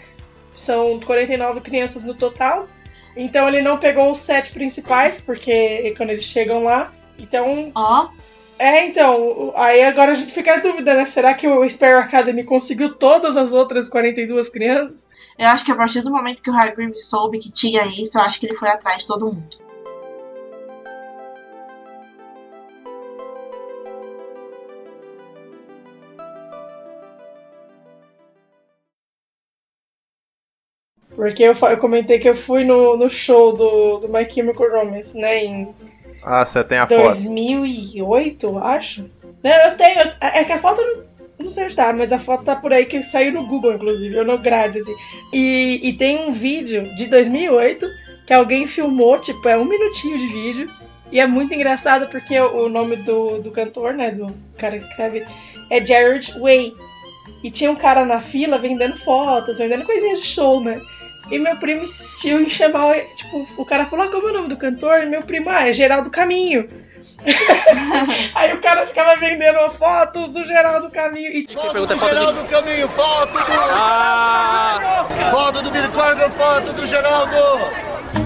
São 49 crianças no total. Então ele não pegou os sete principais, porque quando eles chegam lá. Então. Ó. É, então. Aí agora a gente fica a dúvida, né? Será que o Sparrow Academy conseguiu todas as outras 42 crianças? Eu acho que a partir do momento que o Hargreaves soube que tinha isso, eu acho que ele foi atrás de todo mundo. Porque eu, eu comentei que eu fui no, no show do, do My Chemical Romance, né? Em Ah, você tem a foto. 2008, eu acho. Né, eu tenho. É que a foto não, não sei onde tá, mas a foto tá por aí que saiu no Google, inclusive, eu no grade, assim. E, e tem um vídeo de 2008 que alguém filmou, tipo, é um minutinho de vídeo. E é muito engraçado porque o, o nome do, do cantor, né, do cara que escreve, é Jared Way. E tinha um cara na fila vendendo fotos, vendendo coisinhas de show, né? E meu primo insistiu em chamar, tipo, o cara falou, ah, como é o nome do cantor? E meu primo, ah, é Geraldo Caminho. Aí o cara ficava vendendo fotos do Geraldo Caminho. E... Foto do Geraldo Caminho, foto do. Foto do Billy Corgan, foto do Geraldo!